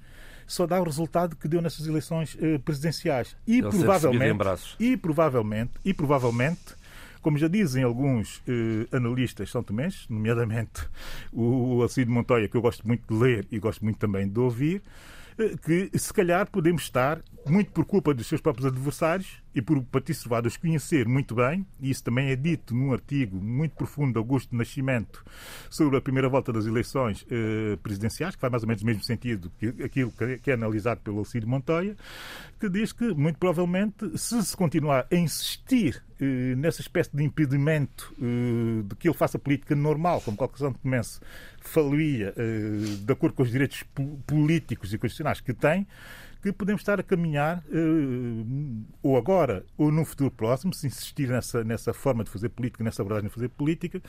só dá o resultado que deu nessas eleições eh, presidenciais. E ele provavelmente, e provavelmente, e provavelmente como já dizem alguns eh, analistas são tomenses, nomeadamente o Alcido Montoya, que eu gosto muito de ler e gosto muito também de ouvir, eh, que se calhar podemos estar, muito por culpa dos seus próprios adversários e por Patrício Servado os conhecer muito bem, e isso também é dito num artigo muito profundo de Augusto Nascimento sobre a primeira volta das eleições eh, presidenciais, que vai mais ou menos no mesmo sentido que aquilo que é analisado pelo Alcide Montoya, que diz que, muito provavelmente, se se continuar a insistir eh, nessa espécie de impedimento eh, de que ele faça política normal, como qualquer São Tomense falia, eh, de acordo com os direitos políticos e constitucionais que tem, que podemos estar a caminhar, ou agora, ou num futuro próximo, se insistir nessa, nessa forma de fazer política, nessa abordagem de fazer política,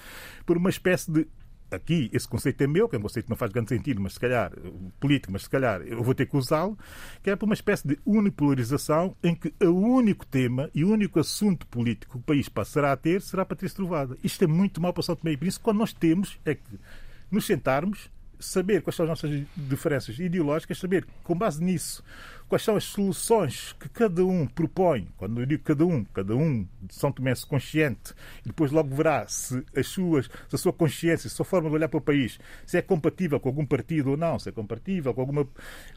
por uma espécie de aqui esse conceito é meu, que é um conceito que não faz grande sentido, mas se calhar, político, mas se calhar eu vou ter que usá-lo, que é por uma espécie de unipolarização em que o único tema e o único assunto político que o país passará a ter será a Patrícia Trovada. Isto é muito mal para o São Tomé e Príncipe. Quando nós temos é que nos sentarmos, saber quais são as nossas diferenças ideológicas, saber, com base nisso, quais são as soluções que cada um propõe. Quando eu digo cada um, cada um de São Tomé se consciente e depois logo verá se, as suas, se a sua consciência, se a sua forma de olhar para o país, se é compatível com algum partido ou não, se é compatível com alguma.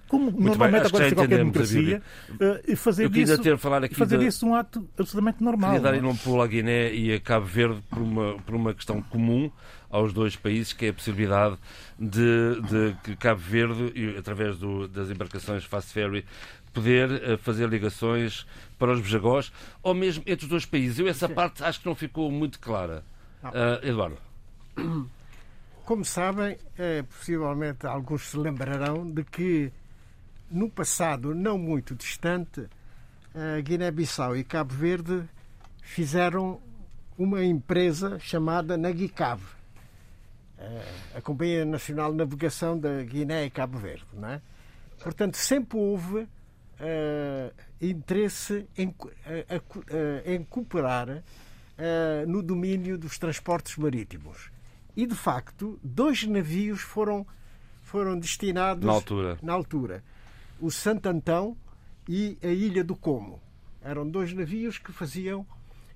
Como Muito normalmente agora se qualquer democracia, uh, fazer, disso, ter falar aqui fazer disso um ato absolutamente normal. Queria dar em nome pulo à Guiné e a Cabo Verde por uma, por uma questão comum aos dois países, que é a possibilidade de, de que Cabo Verde, através do, das embarcações Fast Ferry, poder uh, fazer ligações para os Bejagós, ou mesmo entre os dois países. Eu essa parte acho que não ficou muito clara. Uh, Eduardo. Como sabem, é, possivelmente alguns se lembrarão de que no passado não muito distante, Guiné-Bissau e Cabo Verde fizeram uma empresa chamada Nagicave a Companhia Nacional de Navegação da Guiné e Cabo Verde. Não é? Portanto, sempre houve uh, interesse em, uh, em cooperar uh, no domínio dos transportes marítimos. E, de facto, dois navios foram, foram destinados na altura. na altura. O Santo Antão e a Ilha do Como. Eram dois navios que faziam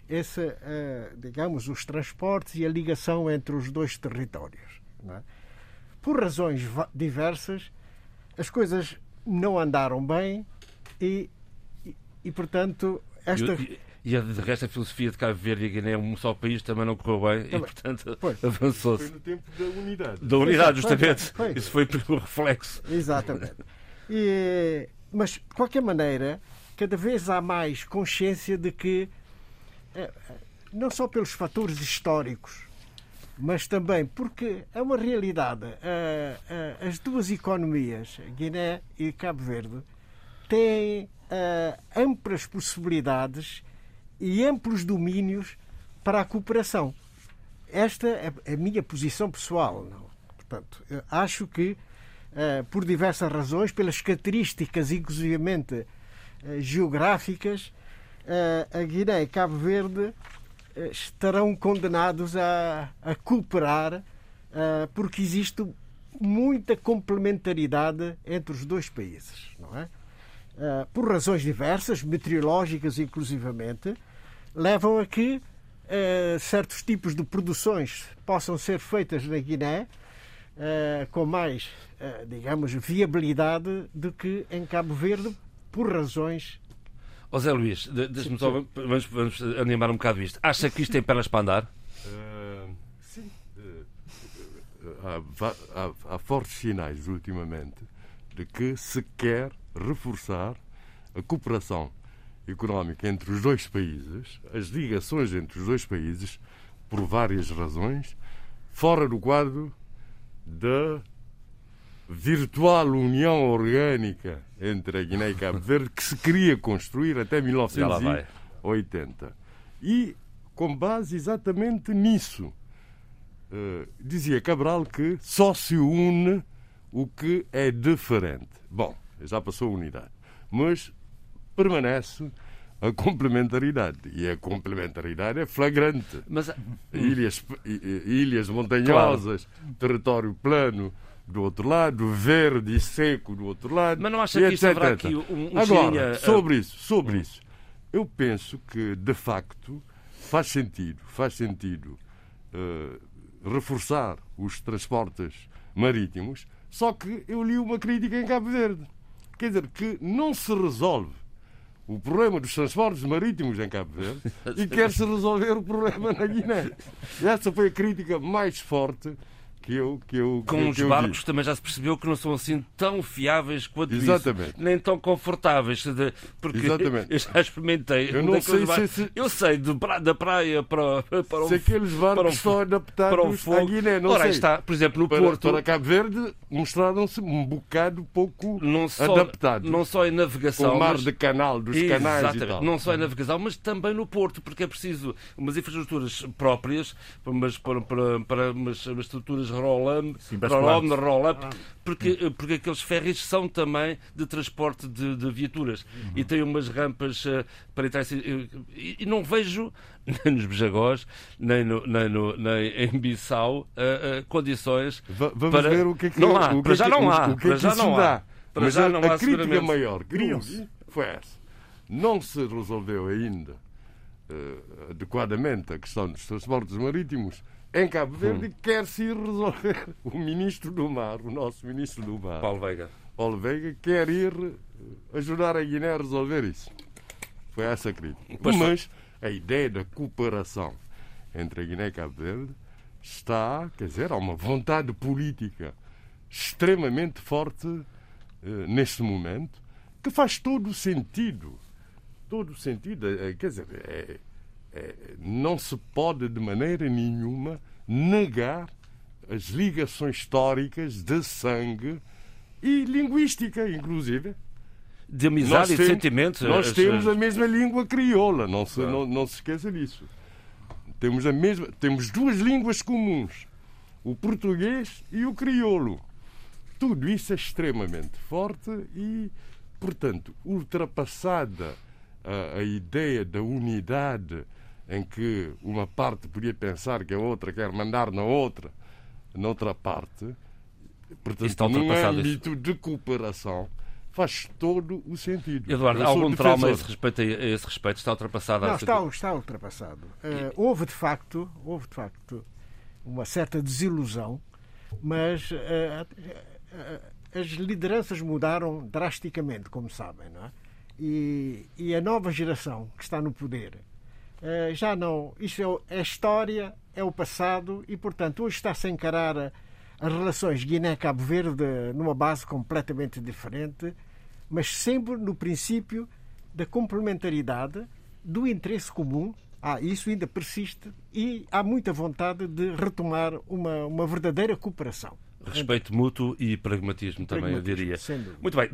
esse, uh, digamos, os transportes e a ligação entre os dois territórios. É? Por razões diversas, as coisas não andaram bem e, e, e portanto, esta. E, e de resto a filosofia de Cabo Verde e Guiné, um só país, também não correu bem também. e, portanto, avançou-se. Foi no tempo da unidade. Da unidade, justamente. Foi, foi. Isso foi pelo reflexo. Exatamente. E, mas, de qualquer maneira, cada vez há mais consciência de que não só pelos fatores históricos, mas também porque é uma realidade. As duas economias, Guiné e Cabo Verde, têm amplas possibilidades e amplos domínios para a cooperação. Esta é a minha posição pessoal. Portanto, acho que, por diversas razões, pelas características, inclusivamente geográficas, a Guiné e Cabo Verde eh, estarão condenados a, a cooperar eh, porque existe muita complementaridade entre os dois países, não é? Eh, por razões diversas, meteorológicas inclusivamente, levam a que certos tipos de produções possam ser feitas na Guiné com mais, digamos, viabilidade do que em Cabo Verde, por razões Ó Zé Luís, deixa-me só, vamos, vamos, animar um bocado isto. Acha que isto tem pernas para andar? Uh, sim. Uh, há, há, há fortes sinais ultimamente de que se quer reforçar a cooperação económica entre os dois países, as ligações entre os dois países, por várias razões, fora do quadro da virtual união orgânica entre a Guiné e Cabo Verde que se queria construir até Já lá vai. 1980. E com base exatamente nisso. Eh, dizia Cabral que só se une o que é diferente. Bom, já passou a unidade. Mas permanece a complementaridade. E a complementaridade é flagrante. Mas Ilhas, ilhas montanhosas, território plano do outro lado, verde e seco do outro lado. Mas não acha que etc, haverá aqui um- um Agora, sobre isso, sobre isso, eu penso que, de facto, faz sentido, faz sentido eh, reforçar os transportes marítimos, só que eu li uma crítica em Cabo Verde. Quer dizer, que não se resolve o problema dos transportes marítimos em Cabo Verde e quer-se resolver o problema na Guiné. Essa foi a crítica mais forte que eu que eu com que, os eu barcos vi. também já se percebeu que não são assim tão fiáveis quanto Exatamente. isso. Nem tão confortáveis. porque Exatamente. eu já experimentei. Eu um não sei se- se- Eu sei, de pra- da praia para, para o Se aqueles para barcos o- estão adaptados para fogo. Guiné, não Ora, sei. está, por exemplo, no para, Porto. para Cabo Verde mostraram-se um bocado pouco não só, adaptados. não só em navegação, o mar mas- de canal, dos canais e tal. Não só em navegação, mas também no Porto, porque é preciso umas infraestruturas próprias, mas para, para, para umas, umas estruturas roll-on, roll-on, roll-up, porque, porque aqueles ferries são também de transporte de, de viaturas e têm umas rampas eh, para entrar e, e- e não vejo nem nos Bejagós, nem, no, nem, no, nem em Bissau eh, eh, condições Va- Vamos para- ver o que é que Não há, o que para é já não há, o que para é que já não há. dá. Para Mas já a, não a há, crítica maior que vi foi essa. Não se resolveu ainda eh, adequadamente a questão dos transportes marítimos em Cabo Verde e quer-se ir resolver. O ministro do Mar, o nosso ministro do Mar, Paulo Veiga. Paulo Veiga, quer ir eh, ajudar a Guiné a resolver isso. Foi essa a crítica. Pois. Mas a ideia da cooperação entre a Guiné e Cabo Verde está, quer dizer, há uma vontade política extremamente forte eh, neste momento que faz todo o sentido. Todo o sentido. eh, quer dizer, é- não se pode de maneira nenhuma negar as ligações históricas de sangue e linguística, inclusive. De amizade e de sentimentos. Nós as- temos a mesma língua crioula, não se, não, não se esqueça disso. Temos, a mesma, temos duas línguas comuns, o português e o crioulo. Tudo isso é extremamente forte e, portanto, ultrapassada a, a ideia da unidade em que uma parte podia pensar que a outra quer mandar na outra, noutra parte, portanto, está num ultrapassado isso. âmbito de cooperação, faz todo o sentido. Eduardo, há algum trauma a defensor. esse respeito? A esse respeito? Está ultrapassado? Não, está, está ultrapassado. Eh, houve de facto, houve de facto uma certa desilusão, mas eh, eh, as lideranças mudaram drasticamente, como sabem, não é? E, e a nova geração que está no poder já não. Isto é, é história, é o passado e, portanto, hoje está-se a encarar as relações Guiné-Cabo Verde numa base completamente diferente, mas sempre no princípio da complementaridade, do interesse comum. Ah, isso ainda persiste e há muita vontade de retomar uma, uma verdadeira cooperação. Respeito mútuo e pragmatismo, também, eu Pragmatismo, diria. Muito bem.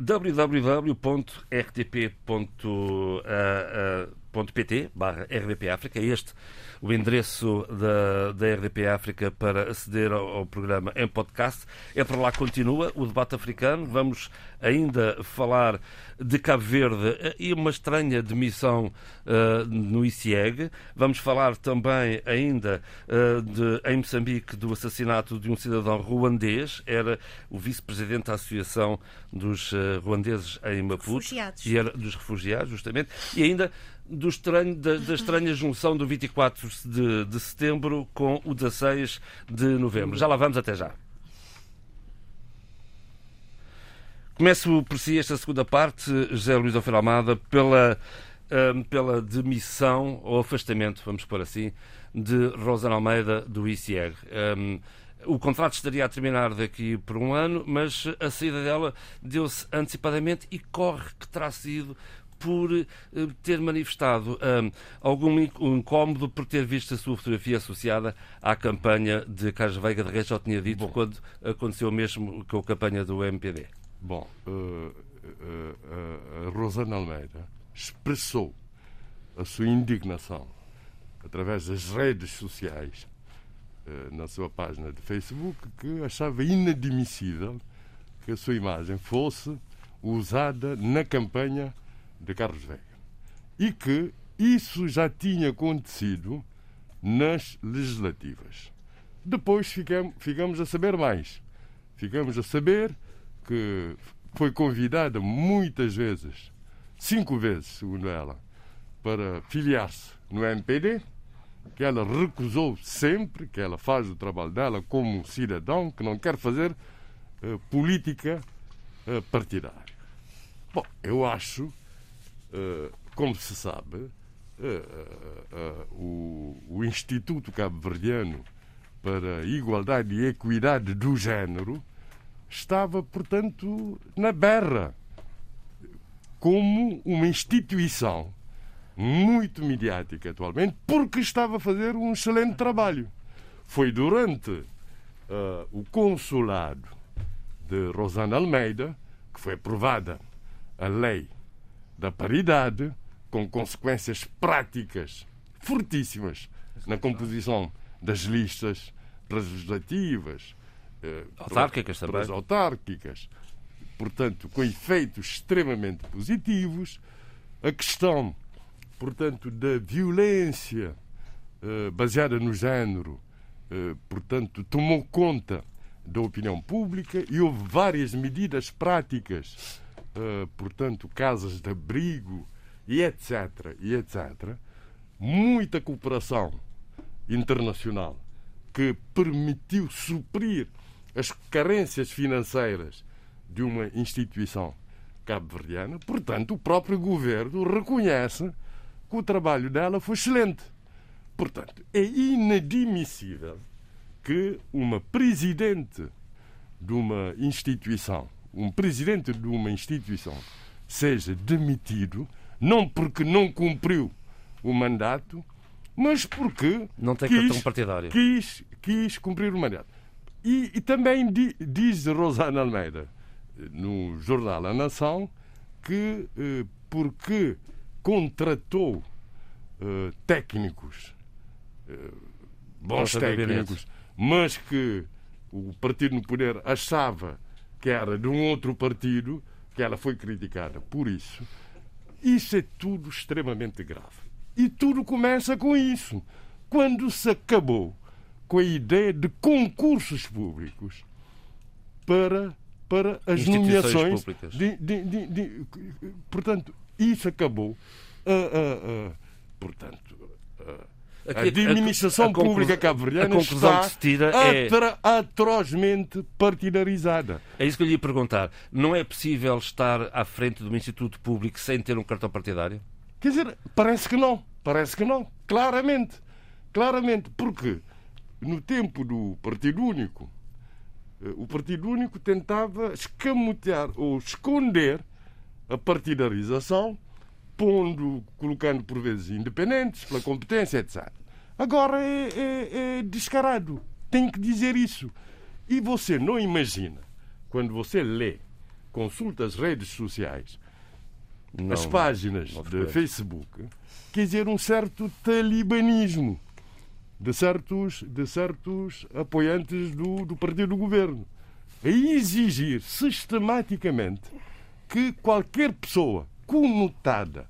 www.rtp.pt barra RDP África. É este o endereço da, da RDP África para aceder ao, ao programa em podcast. É para lá continua o debate africano. Vamos ainda falar de Cabo Verde eh, e uma estranha demissão eh, no ICIEG. Vamos falar também ainda eh, de, em Moçambique do assassinato de um cidadão ruandês. Era o vice-presidente da Associação dos eh, Ruandeses em Maputo. Refugiados. E era dos refugiados, justamente. E ainda do estranho, da, da estranha junção do 24 de, de setembro com o 16 de novembro. Já lá vamos, até já. Começo por si esta segunda parte, José Luís Alfredo Almada, pela, hum, pela demissão ou afastamento, vamos pôr assim, de Rosana Almeida do ICIEG. Hum, o contrato estaria a terminar daqui por um ano, mas a saída dela deu-se antecipadamente e corre que terá sido por uh, ter manifestado um, algum incómodo por ter visto a sua fotografia associada à campanha de Carlos Veiga de Reis, já tinha dito, Bom. quando aconteceu o mesmo com a campanha do MPD. Bom, uh, a Rosana Almeida expressou a sua indignação através das redes sociais na sua página de Facebook que achava inadmissível que a sua imagem fosse usada na campanha de Carlos Veiga. E que isso já tinha acontecido nas legislativas. Depois ficamos a saber mais. Ficamos a saber que foi convidada muitas vezes, cinco vezes, segundo ela, para filiar-se no MPD, que ela recusou sempre, que ela faz o trabalho dela como cidadão, que não quer fazer uh, política uh, partidária. Bom, eu acho, uh, como se sabe, o, o Instituto Cabo-Verdiano para a Igualdade e Equidade do Género estava, portanto, na berra como uma instituição muito midiática atualmente, porque estava a fazer um excelente trabalho. Foi durante uh, o consulado de Rosana Almeida que foi aprovada a lei da paridade, com consequências práticas fortíssimas na composição das listas legislativas, eh, autárquicas também. autárquicas, portanto, com efeitos extremamente positivos. A questão portanto, da violência uh, baseada no género, uh, portanto, tomou conta da opinião pública e houve várias medidas práticas, portanto, casas de abrigo e etc, e etc. Muita cooperação internacional que permitiu suprir as carências financeiras de uma instituição cabo-verdiana. Portanto, o próprio governo reconhece que o trabalho dela foi excelente. Portanto, é inadmissível que uma presidente de uma instituição, um presidente de uma instituição, seja demitido, não porque não cumpriu o mandato, mas porque não tem quis, cartão partidário. Quis, quis cumprir o mandato. E, e também di, diz Rosana Almeida, no jornal A Nação, que eh, porque contratou uh, técnicos, uh, bons técnicos, mas que o partido no poder achava que era de um outro partido, que ela foi criticada por isso. Isso é tudo extremamente grave. E tudo começa com isso. Quando se acabou com a ideia de concursos públicos para, para as nomeações. De, de, de, de, portanto, isso acabou. Uh, uh, uh, portanto, a administração a, a pública cabo-verdiana está é... atrozmente partidarizada. É isso que eu lhe ia perguntar. Não é possível estar à frente de um instituto público sem ter um cartão partidário? Quer dizer, parece que não. Parece que não. Claramente. Claramente. Porque no tempo do Partido Único, eh, o Partido Único tentava escamotear ou esconder a partidarização, pondo, colocando por vezes independentes, pela competência, etc. Agora é, é, é descarado. Tem que dizer isso. E você não imagina, quando você lê, consulta as redes sociais, não, as páginas não, não de Facebook, quer dizer, um certo talibanismo de certos, de certos apoiantes do, do partido do governo. A exigir sistematicamente que qualquer pessoa conotada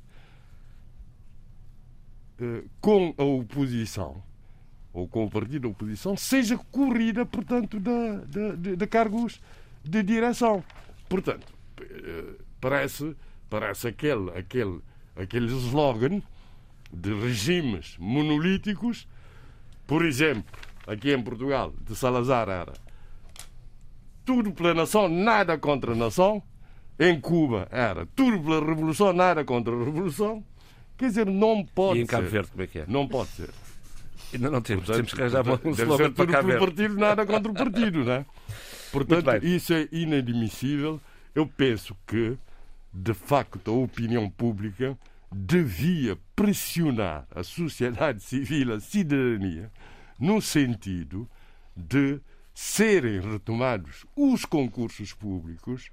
eh, com a oposição ou com o partido da oposição seja corrida, portanto, de, de, de cargos de direção. Portanto, eh, parece, parece aquele, aquele, aquele slogan de regimes monolíticos, por exemplo, aqui em Portugal, de Salazar era tudo pela nação, nada contra a nação, em Cuba era tudo pela revolução, nada contra a revolução. Quer dizer, não pode E em Cabo ser. Verde, como é que é? Não pode ser. Ainda não temos, portanto, temos que arranjar um slogan para pelo partido, nada contra o partido, não é? Portanto, isso é inadmissível. Eu penso que de facto, a opinião pública devia pressionar a sociedade civil, a cidadania, no sentido de serem retomados os concursos públicos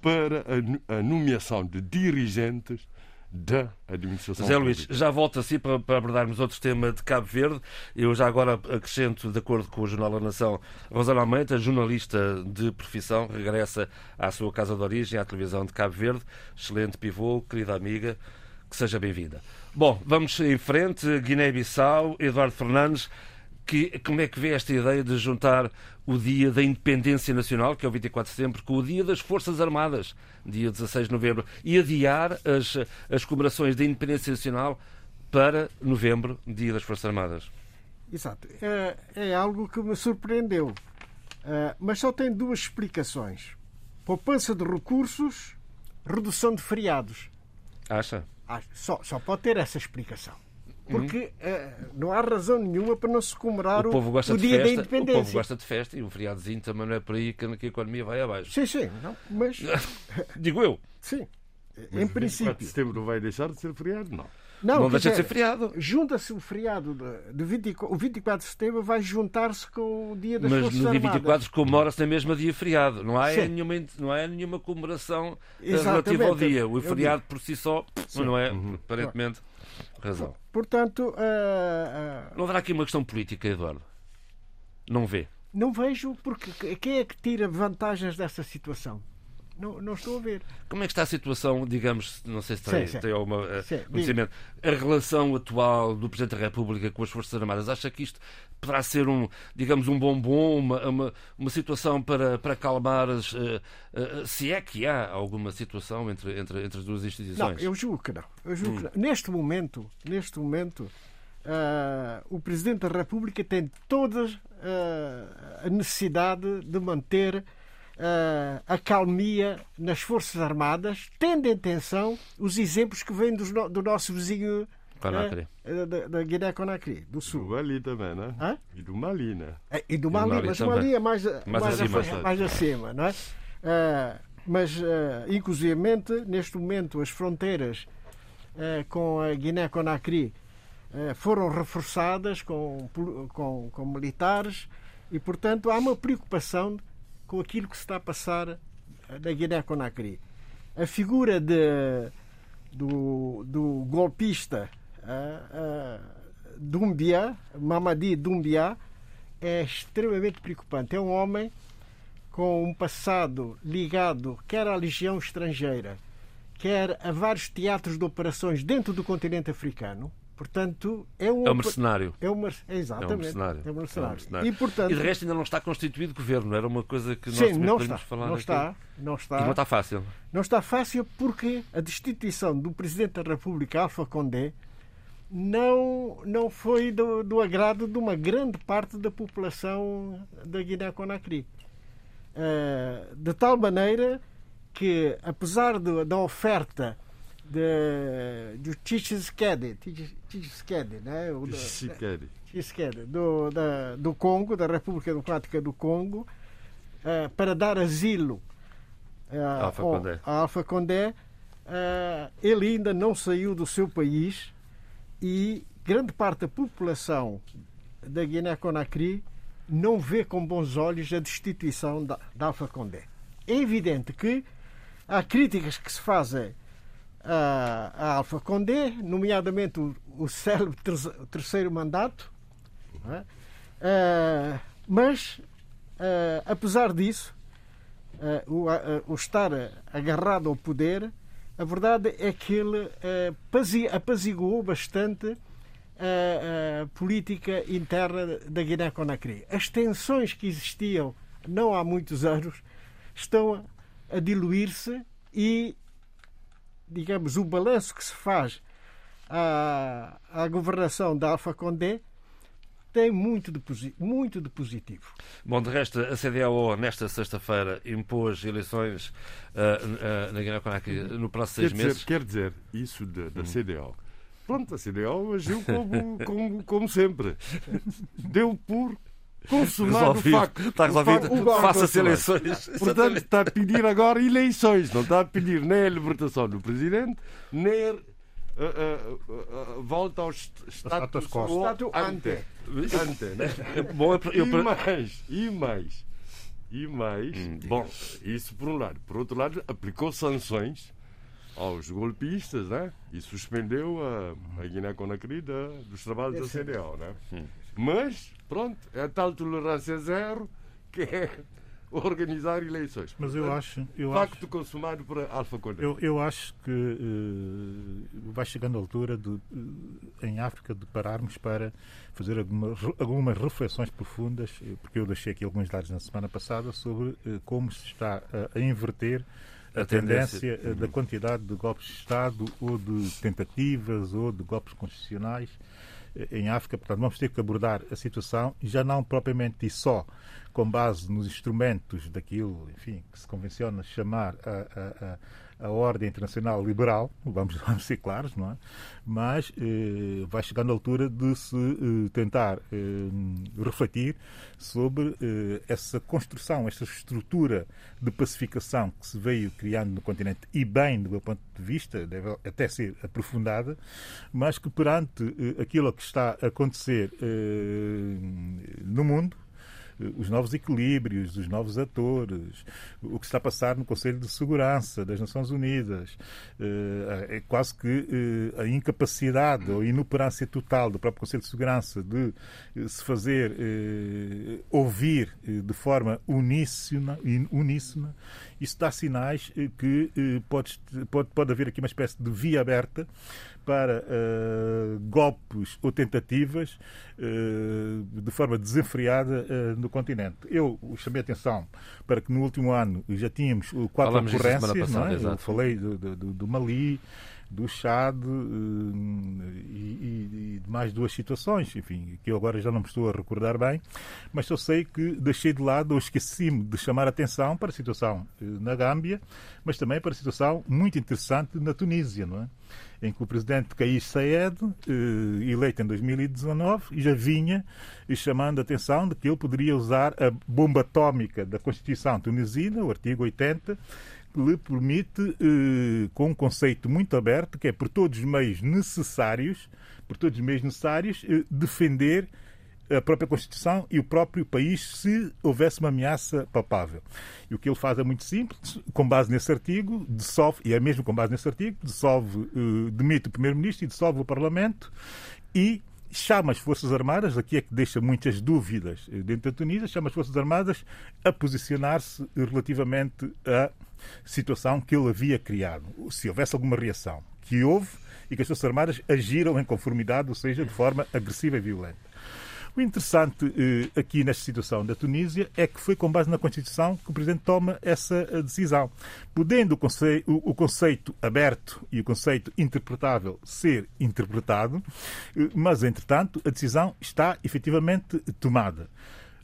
para a nomeação de dirigentes da administração Zé Luís, já volto assim para, para abordarmos outro tema de Cabo Verde. Eu já agora acrescento, de acordo com o Jornal da Nação, Rosana Almeida, jornalista de profissão, regressa à sua casa de origem, à televisão de Cabo Verde. Excelente pivô, querida amiga, que seja bem-vinda. Bom, vamos em frente. Guiné-Bissau, Eduardo Fernandes que, como é que vê esta ideia de juntar o Dia da Independência Nacional, que é o 24 de setembro, com o Dia das Forças Armadas, dia 16 de novembro, e adiar as, as comemorações da Independência Nacional para novembro, Dia das Forças Armadas? Exato. É, é algo que me surpreendeu. Uh, mas só tem duas explicações: poupança de recursos, redução de feriados. Acha? Só, só pode ter essa explicação. Porque uh, não há razão nenhuma para não se comemorar o, o, o dia festa, da independência. O povo gosta de festa e um feriadozinho também não é por aí que a economia vai abaixo. Sim, sim, não, mas. Digo eu. Sim, em princípio. de setembro vai deixar de ser feriado? Não. Não, não deixa de ser feriado. Junta-se o feriado de, de 20, o 24 de setembro vai juntar-se com o dia das Mas Forças no dia Armadas. 24 comemora-se na mesma dia feriado. Não há, nenhuma, não há nenhuma comemoração relativa ao dia. O feriado por si só Sim. não é, uhum. aparentemente, razão. Portanto. Uh, uh... Não haverá aqui uma questão política, Eduardo? Não vê? Não vejo, porque quem é que tira vantagens dessa situação? Não, não estou a ver. Como é que está a situação, digamos, não sei se tem, sim, sim. tem alguma uh, conhecimento, a relação atual do Presidente da República com as Forças Armadas? Acha que isto poderá ser um, digamos, um bombom, uma, uma, uma situação para, para acalmar, as, uh, uh, se é que há alguma situação entre, entre, entre as duas instituições? Não, eu julgo que não. Eu julgo hum. que não. Neste momento, neste momento o Presidente da República tem toda a necessidade de manter uh, acalmia nas Forças Armadas, tendo em atenção os exemplos que vêm do, do nosso vizinho Conakry. Uh, da, da Guiné-Conakry, do Sul. Do Mali também, né? Hã? E do Mali, né? É, e do Mali, Mali mas o Mali é mais, mais, mais, acima, mais, mais acima, não é? Uh, mas, uh, inclusivamente, neste momento, as fronteiras uh, com a Guiné-Conakry foram reforçadas com, com, com militares e, portanto, há uma preocupação com aquilo que se está a passar na Guiné-Conakry. A figura de, do, do golpista uh, uh, Doumbia, Mamadi Doumbia, é extremamente preocupante. É um homem com um passado ligado quer à legião estrangeira, quer a vários teatros de operações dentro do continente africano Portanto, é um, é um mercenário. É um, exatamente. É um mercenário. É um mercenário. É um mercenário. E, portanto... e de resto ainda não está constituído governo. Era uma coisa que nós Sim, não está, falar não aqui. está, não está. E não está fácil. Não está fácil porque a destituição do Presidente da República, Alfa Condé, não, não foi do, do agrado de uma grande parte da população da Guiné-Conakry. Uh, de tal maneira que, apesar de, da oferta de, do Tshisekedi, Tshisekedi, né? O do, Tshisekedi. Tshisekedi, do, da, do Congo, da República Democrática do Congo, uh, para dar asilo uh, Alfa Condé. a Alfa Condé. Uh, ele ainda não saiu do seu país e grande parte da população da Guiné-Conakry não vê com bons olhos a destituição da, da Alfa Condé. É evidente que há críticas que se fazem a, a Alfa Condé, nomeadamente o, o célebre terceiro mandato. É? Uh, mas, uh, apesar disso, uh, o, o, estar agarrado ao poder, a verdade é que ele apaziguou bastante a, a política interna da Guiné-Conakry. As tensões que existiam não há muitos anos estão a diluir-se e digamos, o balanço que se faz à, à governação da Alfa Condé tem muito de, muito de positivo. Bom, de resto, a CDAO, nesta sexta-feira, impôs eleições uh, uh, na Guiné-Conakry no prazo de seis quer meses. Dizer, quer dizer, isso da, da CDAO. Pronto, a CDAO agiu como, como, como sempre. Deu por consumado o facto. Está resolvido. Faça-se eleições. Portanto, está a pedir agora eleições. Não está a pedir nem a libertação do presidente, nem a- a volta ao status quo. ante. Ante, né? Bom, eu, E mais, e mais, e mais. Hum. Bom, isso por um lado. Por outro lado, aplicou sanções aos golpistas, né? E suspendeu a, a Guiné-Conakry da- dos trabalhos da CDAO, né? Hum. Mas, pronto, é a tal tolerância zero que é organizar eleições. Mas eu acho, eu acho, Facto consumado por Alfa Condé. eu, eu acho que eh, vai chegando a altura de, eh, em África de pararmos para fazer alguma- algumas reflexões profundas, eh, porque eu deixei aqui alguns dados na semana passada sobre eh, como se está a, inverter a, tendência. eh, da quantidade de golpes de Estado ou de tentativas ou de golpes constitucionais em África. Portanto, vamos ter que abordar a situação, já não propriamente e só com base nos instrumentos daquilo, enfim, que se convenciona chamar a, a, a, a ordem internacional liberal, vamos, vamos ser claros, não é? Mas eh, vai chegando a altura de se eh, tentar eh, refletir sobre eh, essa construção, essa estrutura de pacificação que se veio criando no continente e bem do meu ponto de vista, deve até ser aprofundada, mas que perante eh, aquilo que está a acontecer eh, no mundo, os novos equilíbrios, os novos atores, o que está a passar no Conselho de Segurança das Nações Unidas, eh, é quase que eh, a incapacidade ou inoperância total do próprio Conselho de Segurança de eh, se fazer eh, ouvir eh, de forma uníssona, uníssona, isso dá sinais eh, que eh, pode, pode, pode haver aqui uma espécie de via aberta para eh, golpes ou tentativas eh, de forma desenfreada eh, no continente. Eu chamei a atenção para que no último ano já tínhamos quatro Falamos ocorrências, não passada, é? Eu falei do- do- do Mali, do Chad eh, e, e- de mais duas situações, enfim, que eu agora já não me estou a recordar bem, mas eu sei que deixei de lado ou esqueci-me de chamar atenção para a situação eh, na Gâmbia, mas também para a situação muito interessante na Tunísia, não é? em que o presidente Kais Saied, eh, eleito em 2019, já vinha chamando a atenção de que ele poderia usar a bomba atómica da Constituição tunisina, o artigo 80, que lhe permite, eh, com um conceito muito aberto, que é por todos os meios necessários, por todos os meios necessários, eh, defender a própria Constituição e o próprio país se houvesse uma ameaça palpável. E o que ele faz é muito simples, com base nesse artigo, dissolve, e é mesmo com base nesse artigo, dissolve, eh, demite o Primeiro-Ministro e dissolve o Parlamento e chama as Forças Armadas, aqui é que deixa muitas dúvidas dentro da Tunísia, chama as Forças Armadas a posicionar-se relativamente à situação que ele havia criado. Se houvesse alguma reação, que houve, e que as Forças Armadas agiram em conformidade, ou seja, de forma agressiva e violenta. O interessante eh, aqui nesta situação da Tunísia é que foi com base na Constituição que o Presidente toma essa eh, decisão. Podendo o conceito, o, o conceito aberto e o conceito interpretável ser interpretado, eh, mas, entretanto, a decisão está efetivamente tomada.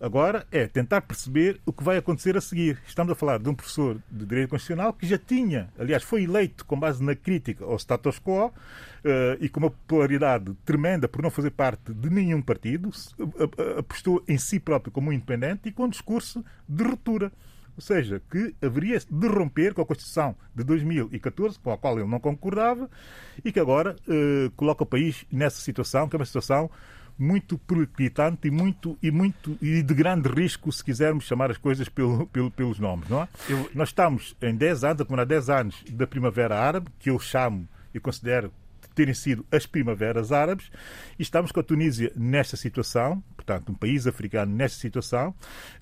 Agora é tentar perceber o que vai acontecer a seguir. Estamos a falar de um professor de Direito Constitucional que já tinha, aliás, foi eleito com base na crítica ao status quo eh, e com uma popularidade tremenda por não fazer parte de nenhum partido, a- a- apostou em si próprio como um independente e com um discurso de ruptura. Ou seja, que haveria de romper com a Constituição de 2014, com a qual ele não concordava, e que agora eh, coloca o país nessa situação, que é uma situação muito periclitante e muito e muito e de grande risco se quisermos chamar as coisas pelo, pelo- pelos nomes, não é? Eu- Nós estamos em 10 anos, a comemorar 10 anos da Primavera Árabe, que eu chamo e considero terem sido as primaveras árabes, e estamos com a Tunísia nesta situação, portanto, um país africano nesta situação,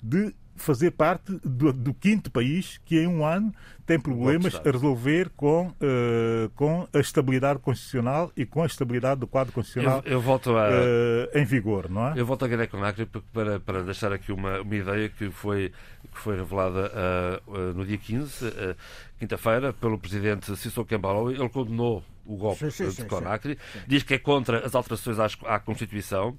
de fazer parte do, do quinto país que em um ano tem problemas a resolver com, eh, com a estabilidade constitucional e com a estabilidade do quadro constitucional Eu, eu volto a. eh, em vigor, não é? Eu volto a Guiné-Conakry para, para deixar aqui uma, uma ideia que foi, que foi revelada ah, no dia 15, ah, quinta-feira, pelo presidente Sissoko Embalo. Ele condenou o golpe Sim, sim, de. Conakry, diz que é contra as alterações às- à Constituição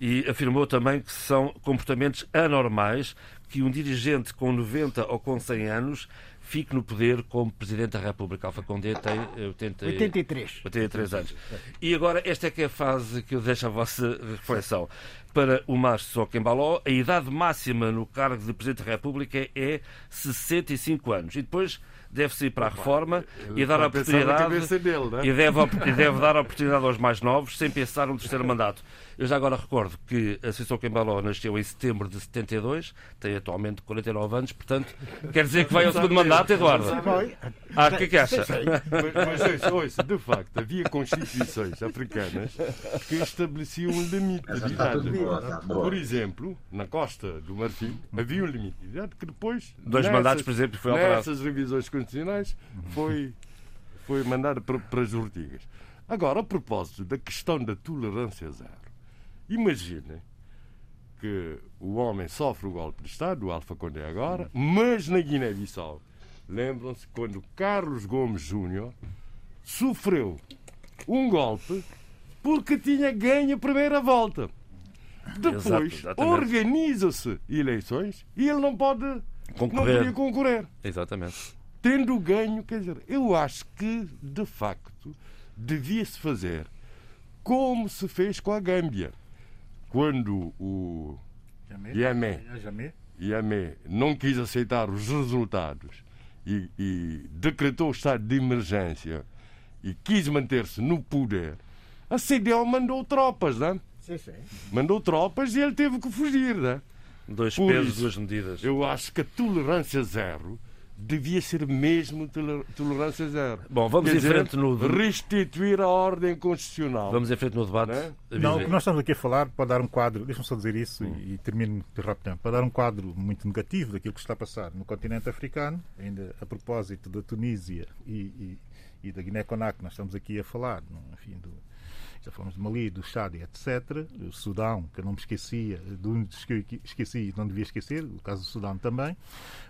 e afirmou também que são comportamentos anormais que um dirigente com 90 ou com 100 anos fique no poder como Presidente da República. Alfa Condé tem 80, 83. 83 anos. E agora, esta é que é a fase que eu deixo a vossa reflexão. Para o Márcio Soquembaló, a idade máxima no cargo de Presidente da República é 65 anos. E depois deve-se ir para a reforma e dar a oportunidade dele, né? e, deve, e deve dar a oportunidade aos mais novos sem pensar no terceiro mandato. Eu já agora recordo que a Associação Cambaló nasceu em setembro de 72, tem atualmente 49 anos, portanto, quer dizer que vai ao segundo mandato, Eduardo? Ah, o que é que acha? Mas, mas ouça, de facto, havia constituições africanas que estabeleciam um limite de idade. Por exemplo, na costa do Marfim, havia um limite de idade que depois. Dois nessas, mandatos, por exemplo, foi alterado. Nessas revisões constitucionais foi, foi mandado para, para as ortigas. Agora, a propósito da questão da tolerância zero. Imaginem que o homem sofre o golpe de Estado, o Alfa Condé agora, mas na Guiné-Bissau. Lembram-se quando Carlos Gomes Júnior sofreu um golpe porque tinha ganho a primeira volta. Depois organiza-se eleições e ele não pode concorrer. não podia concorrer. Exatamente. Tendo ganho, quer dizer, eu acho que de facto devia-se fazer como se fez com a Gâmbia quando o Yamé, Yamé não quis aceitar os resultados e, e decretou o estado de emergência e quis manter-se no poder, a CDL mandou tropas, não? Sim, sim. Mandou tropas e ele teve que fugir, não? Dois Por pesos, isso, duas medidas. Eu acho que a tolerância zero devia ser mesmo toler- tolerância zero. Bom, vamos Quer em dizer, frente no- Restituir a ordem constitucional. Vamos em frente no debate. Não é? Não, o que nós estamos aqui a falar, para dar um quadro, deixa-me só dizer isso e, e termino de rapidamente, para dar um quadro muito negativo daquilo que está a passar no continente africano, ainda a propósito da Tunísia e, e, e da Guiné-Conakry, nós estamos aqui a falar, no- enfim, do, já falamos de Mali, do Chad etc. O Sudão, que eu não me esquecia, de um dos que e não devia esquecer, o caso do Sudão também,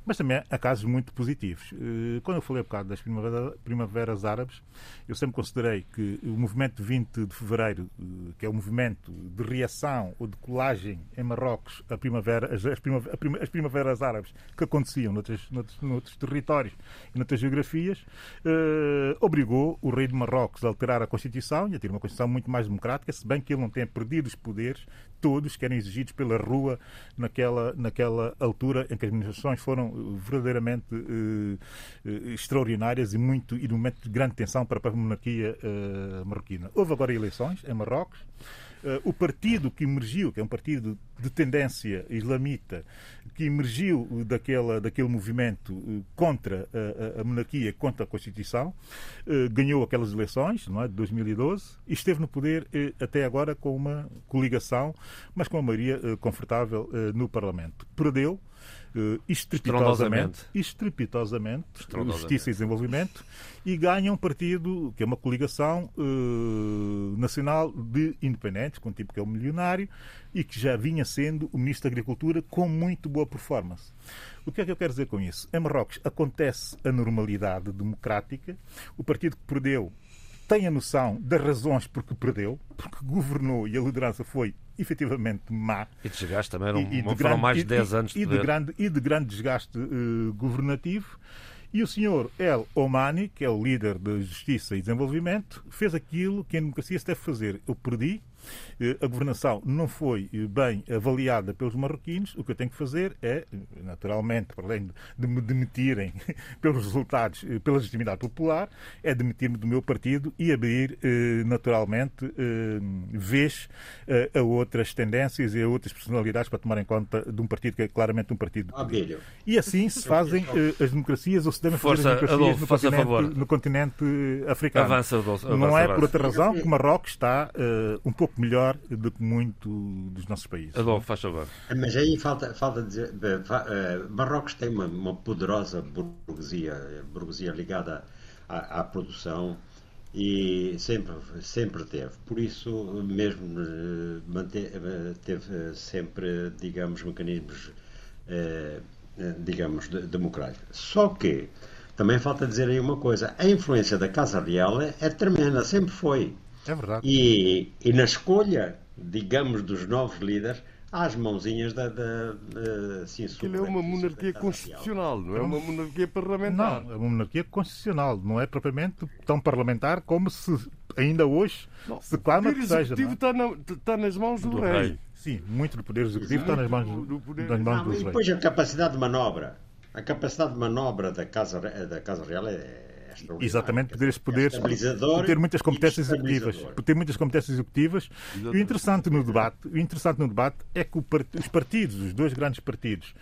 mas também há casos muito positivos. Eh, Quando eu falei um bocado das primavera- primaveras árabes, eu sempre considerei que o movimento de 20 de fevereiro, eh, que é o movimento de reação ou de colagem em Marrocos a primavera, as, as primaveras árabes que aconteciam noutros, noutros, noutros territórios e noutras geografias, eh, obrigou o rei de Marrocos a alterar a Constituição e a ter uma Constituição muito mais democrática, se bem que ele não tenha perdido os poderes todos que eram exigidos pela rua naquela, naquela altura em que as manifestações foram eh, verdadeiramente eh, eh, extraordinárias e, muito, e de um momento de grande tensão para a monarquia eh, marroquina. Houve agora eleições em Marrocos. Eh, o partido que emergiu, que é um partido de tendência islamita, que emergiu daquela, daquele movimento eh, contra a, a- monarquia, contra a Constituição, eh, ganhou aquelas eleições, não é, de 2012, e esteve no poder eh, até agora com uma coligação, mas com uma maioria confortável no Parlamento. Perdeu eh, estrepitosamente, estrepitosamente, Estrondosamente. Justiça e Desenvolvimento, e ganha um partido que é uma coligação eh, nacional de independentes, com um tipo que é o milionário, e que já vinha sendo o Ministro da Agricultura com muito boa performance. O que é que eu quero dizer com isso? Em Marrocos acontece a normalidade democrática, o partido que perdeu tem a noção das razões porque perdeu, porque governou e a liderança foi efetivamente má. E desgaste também, eram, E- e de foram grande- mais de 10 e- anos de e de grande E de grande desgaste eh, governativo. E o senhor El Omani, que é o líder da Justiça e Desenvolvimento, fez aquilo que a democracia se deve fazer. Eu perdi, a governação não foi eh, bem avaliada pelos marroquinos. O que eu tenho que fazer é, eh, naturalmente, para além de- me demitirem pelos resultados, eh, pela legitimidade popular, é demitir-me do meu partido e abrir, eh, naturalmente, eh, vez eh, a outras tendências e a outras personalidades para tomar em conta de um partido que é claramente um partido poder. Abílio. E assim se fazem eh, as democracias, ou se devem fazer Força, as democracias Adolfo, no, continente, favor. no continente eh, africano. Avança, Adolfo, Não avança, é por outra razão que Marrocos está eh, um pouco melhor do que muito dos nossos países. Adolfo, faz favor. Mas aí falta, falta dizer. eh, Marrocos tem uma, uma poderosa burguesia, burguesia ligada à, à produção e sempre, sempre teve. Por isso, mesmo eh, eh, teve sempre, digamos, mecanismos, eh, digamos, de- democráticos. Só que também falta dizer aí uma coisa: a influência da Casa Real é tremenda, sempre foi. É verdade. E, e na escolha, digamos, dos novos líderes, às mãozinhas da. da, da assim, Aquilo é uma monarquia constitucional, não é uma monarquia parlamentar. Não, é uma monarquia constitucional, não é propriamente tão parlamentar como se ainda hoje Não, se clama o que poder seja. executivo não é? está, na- está nas mãos do, Do rei. rei. Sim, muito do poder executivo está nas mãos, do- poder- nas mãos Não, dos e reis. depois a capacidade de manobra. A capacidade de manobra da Casa, da casa Real é. Exatamente, poder, é estabilizador por ter muitas competências executivas, ter muitas competências executivas. E o interessante no debate, o interessante no debate é que o part- os partidos, os dois grandes partidos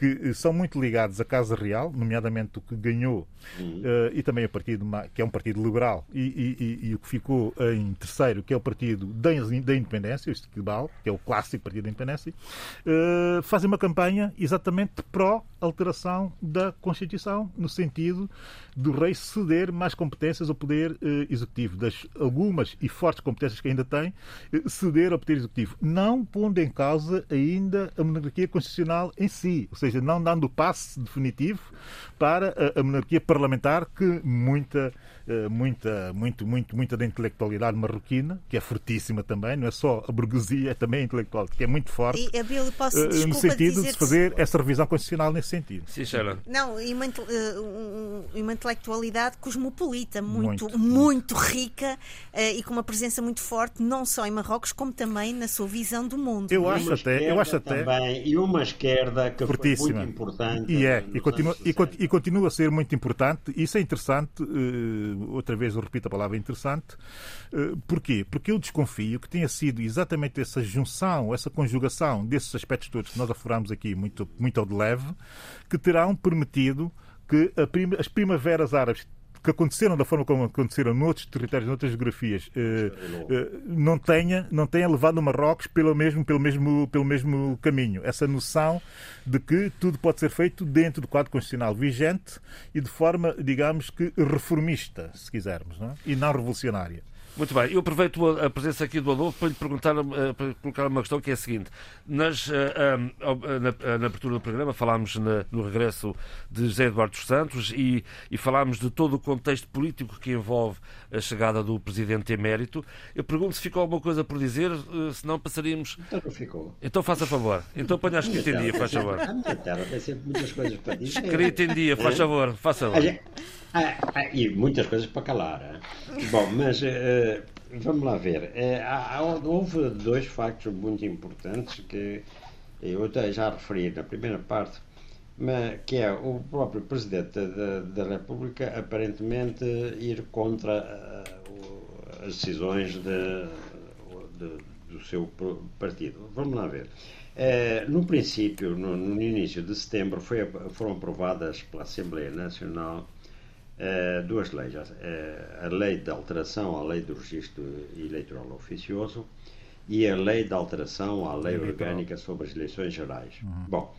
que eh, são muito ligados à Casa Real, nomeadamente o que ganhou eh, e também o partido que é um partido liberal e, e- e- e o que ficou em terceiro, que é o partido da, da Independência, o Esquibal, que é o clássico partido da Independência, eh, fazem uma campanha exatamente pró-alteração da Constituição, no sentido do rei ceder mais competências ao poder executivo, das algumas e fortes competências que ainda tem, ceder ao poder executivo, não pondo em causa ainda a monarquia constitucional em si, ou seja, não dando o passe definitivo para a, a monarquia parlamentar que muita muita muito muito muita da intelectualidade marroquina, que é fortíssima também, não é só a burguesia, é também a intelectual, que é muito forte. E, Abel, posso, eh, desculpa no sentido de se fazer essa revisão constitucional nesse sentido. Sim, Sheila. Não, e uma, eh, um- um- uma intelectualidade cosmopolita, muito, muito, Muito. rica eh, e com uma presença muito forte, não só em Marrocos, como também na sua visão do mundo. Eu acho até, eu acho até também, e uma esquerda que fortíssima. foi muito importante. E é, e continua, e, con- 60. e continua a ser muito importante. Isso é interessante, eh, outra vez eu repito a palavra interessante. Eh, porquê? Porque eu desconfio que tenha sido exatamente essa junção, essa conjugação desses aspectos todos que nós afloramos aqui muito, muito ao de leve, que terão permitido que as primaveras árabes que aconteceram da forma como aconteceram noutros territórios, noutras geografias, eh, eh, não tenha, não tenha levado o Marrocos pelo mesmo, pelo, mesmo, pelo mesmo caminho. Essa noção de que tudo pode ser feito dentro do quadro constitucional vigente e de forma, digamos que, reformista, se quisermos, não é? e não revolucionária. Muito bem, eu aproveito a presença aqui do Adolfo para lhe perguntar, eh, para colocar uma questão que é a seguinte. Nas, eh, ao- na, abertura do programa falámos no regresso de José Eduardo dos Santos e, e falámos de todo o contexto político que envolve a chegada do Presidente emérito. Eu pergunto se ficou alguma coisa por dizer, eh, se não passaríamos... Então não ficou. Então faça favor. Então ponha a escrita em dia, faz favor. Tem sempre muitas coisas para dizer. Escrita em dia, faz favor, faça favor. e muitas coisas para calar. Bom, mas eh, vamos lá ver. Eh, houve dois factos muito importantes que eu já referi na primeira parte, mas, que é o próprio Presidente da, da República aparentemente ir contra o- as decisões de- de- do seu partido. Vamos lá ver. Eh, no princípio, no, no início de setembro, foi, foram aprovadas pela Assembleia Nacional eh, duas leis. A lei de alteração à lei do registro eleitoral oficioso e a lei de alteração à lei orgânica sobre as eleições gerais. Bom,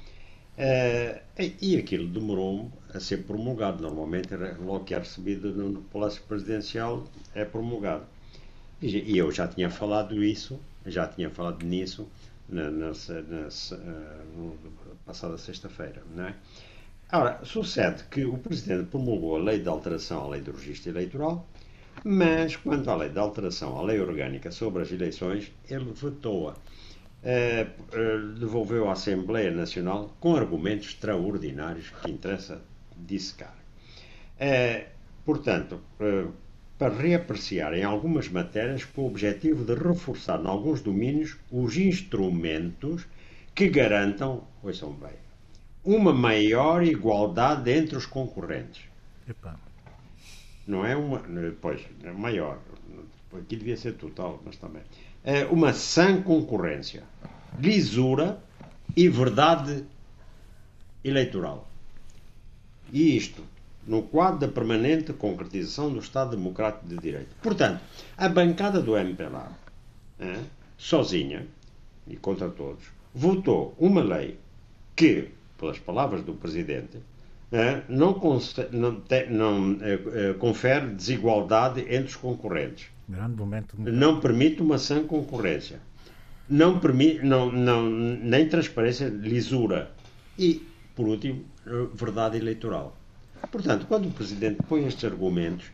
eh, e aquilo demorou a ser promulgado. Normalmente, logo que é recebido no, Palácio Presidencial, é promulgado. E e eu já tinha falado isso, já tinha falado nisso na, na, na, eh, passada sexta-feira, não é? Ora, sucede que o Presidente promulgou a lei de alteração à lei do registro eleitoral, mas quanto à lei de alteração à lei orgânica sobre as eleições, ele vetou-a. Eh, eh, devolveu à Assembleia Nacional com argumentos extraordinários que interessa dissecar. Eh, portanto, eh, para reapreciar em algumas matérias com o objetivo de reforçar, em alguns domínios, os instrumentos que garantam, ouçam bem, uma maior igualdade entre os concorrentes. Epá, Não é uma. Pois, é maior. Aqui devia ser total, mas também. É uma sã concorrência, lisura e verdade eleitoral. E isto no quadro da permanente concretização do Estado Democrático de Direito. Portanto, a bancada do MPLA, eh, sozinha e contra todos, votou uma lei que, pelas palavras do Presidente, eh, não, não não, confere desigualdade entre os concorrentes grande momento. não permite uma sã concorrência, não permite, não, não, nem transparência, lisura e, por último, eh, verdade eleitoral. Portanto, quando o Presidente põe estes argumentos,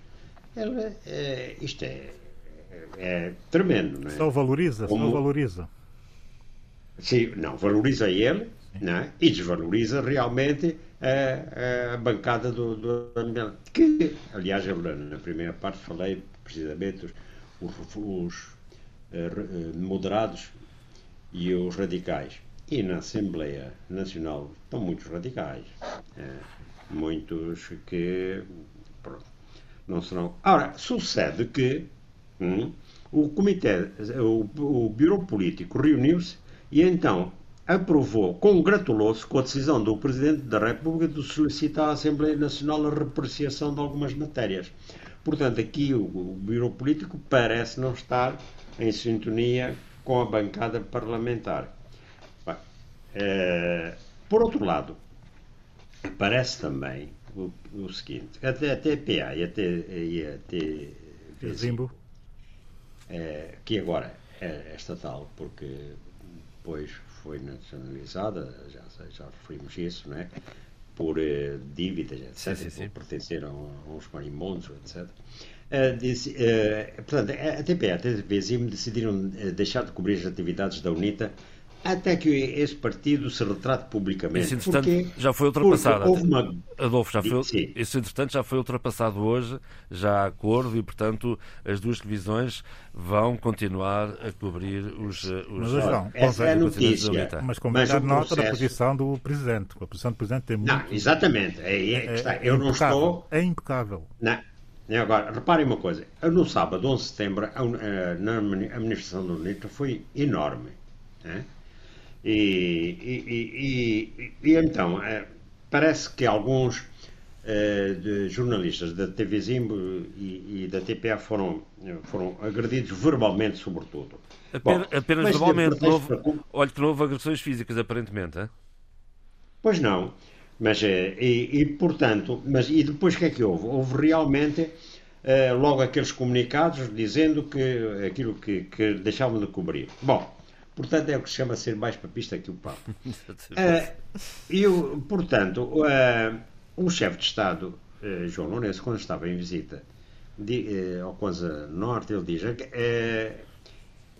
ele, eh, isto é, é tremendo, não é? Só valoriza, só Como- valoriza. sim, não, valoriza ele não é? e desvaloriza realmente a, a bancada do, do que, aliás, eu, na primeira parte falei precisamente os, os, os uh, moderados e os radicais. E na Assembleia Nacional estão muitos radicais. Uh, muitos que pronto, não serão. Ora, sucede que hum, o comitê, o, o Bureau Político reuniu-se e então aprovou, congratulou-se com a decisão do Presidente da República de solicitar à Assembleia Nacional a repreciação de algumas matérias. Portanto, aqui o, o Bureau Político parece não estar em sintonia com a bancada parlamentar. Bem, é, por outro lado, parece também o, o seguinte: a, a TPA e a, T, e a T, Zimbo, é, que agora é estatal, porque depois foi nacionalizada, já, já referimos isso, não é? Por uh, dívidas, etc., sim, sim, por pertencer a, uns marimbondos, etc. Uh, disse, uh, portanto, a TPE e a TVZIM decidiram deixar de cobrir as atividades da UNITA até que esse partido se retrate publicamente. Isso, entretanto, porque, já foi ultrapassado. Uma... Adolfo, já foi, Sim. isso, entretanto, já foi ultrapassado hoje, já há acordo e, portanto, as duas televisões vão continuar a cobrir os. os mas, João, essa é a notícia. Mas com mas nota processo... da posição do Presidente. A posição do Presidente tem muito... Não, exatamente. É, é, está. É, Eu não estou... É impecável. Não. Agora, reparem uma coisa. No sábado, 11 de setembro, a, a, a manifestação do UNITA foi enorme. Né? E, e, e, e então, é, parece que alguns uh, jornalistas da TV Zimbo e, e, da TPA foram, foram agredidos verbalmente, sobretudo. Apenas, Bom, apenas verbalmente. Houve, olha que não houve agressões físicas, aparentemente. Hein? Pois não. Mas, eh, e, e, portanto, mas e depois o que é que houve? Houve realmente uh, logo aqueles comunicados dizendo que aquilo que, que deixavam de cobrir. Bom, Portanto, é o que se chama ser mais papista que o Papa. uh, eu, portanto, uh, o chefe de Estado, uh, João Lourenço, quando estava em visita de, ao Kwanza Norte, ele diz é,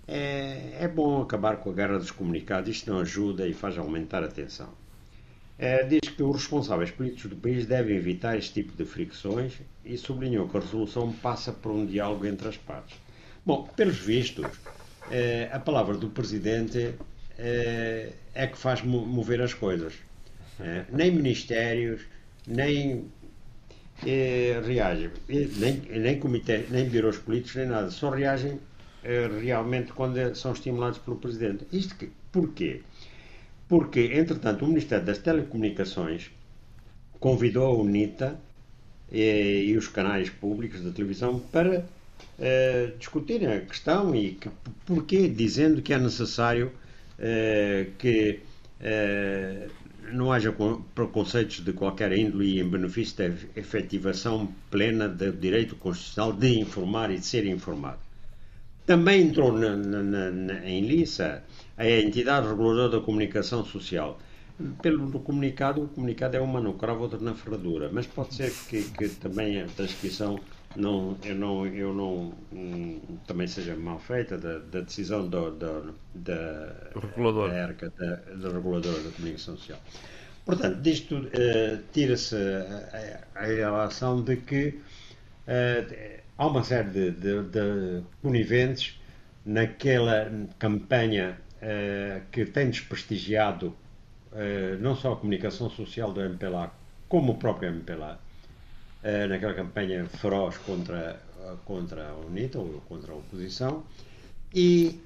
é, é, bom acabar com a guerra dos comunicados, isto não ajuda e faz aumentar a tensão. diz que os responsáveis políticos do país devem evitar este tipo de fricções e sublinhou que a resolução passa por um diálogo entre as partes. Bom, pelos vistos, é, a palavra do presidente é, é que faz mover as coisas. É, nem ministérios, nem é, reagem, nem, nem comitê, nem birôs políticos, nem nada, só reagem é, realmente quando são estimulados pelo presidente. Isto que, porquê? Porque, entretanto, o Ministério das Telecomunicações convidou a UNITA e, os canais públicos de televisão para uh, discutirem a questão e que, porquê, dizendo que é necessário uh, que uh, não haja preconceitos de qualquer índole em benefício da efetivação plena do direito constitucional de informar e de ser informado. Também entrou na, na, na, em liça a entidade reguladora da comunicação social. Pelo comunicado, o comunicado é uma no cravo, outra na ferradura, mas pode ser que, que também a transcrição não, eu não, eu não hum, também seja mal feita da, da decisão do, do, da, regulador. da ERCA, da, da reguladora da comunicação social. Portanto, disto uh, tira-se a, a, relação de que uh, há uma série de, de, de coniventes naquela campanha uh, que tem desprestigiado não só a comunicação social do MPLA, como o próprio MPLA, eh, naquela campanha feroz contra, contra a UNITA, ou contra a oposição, e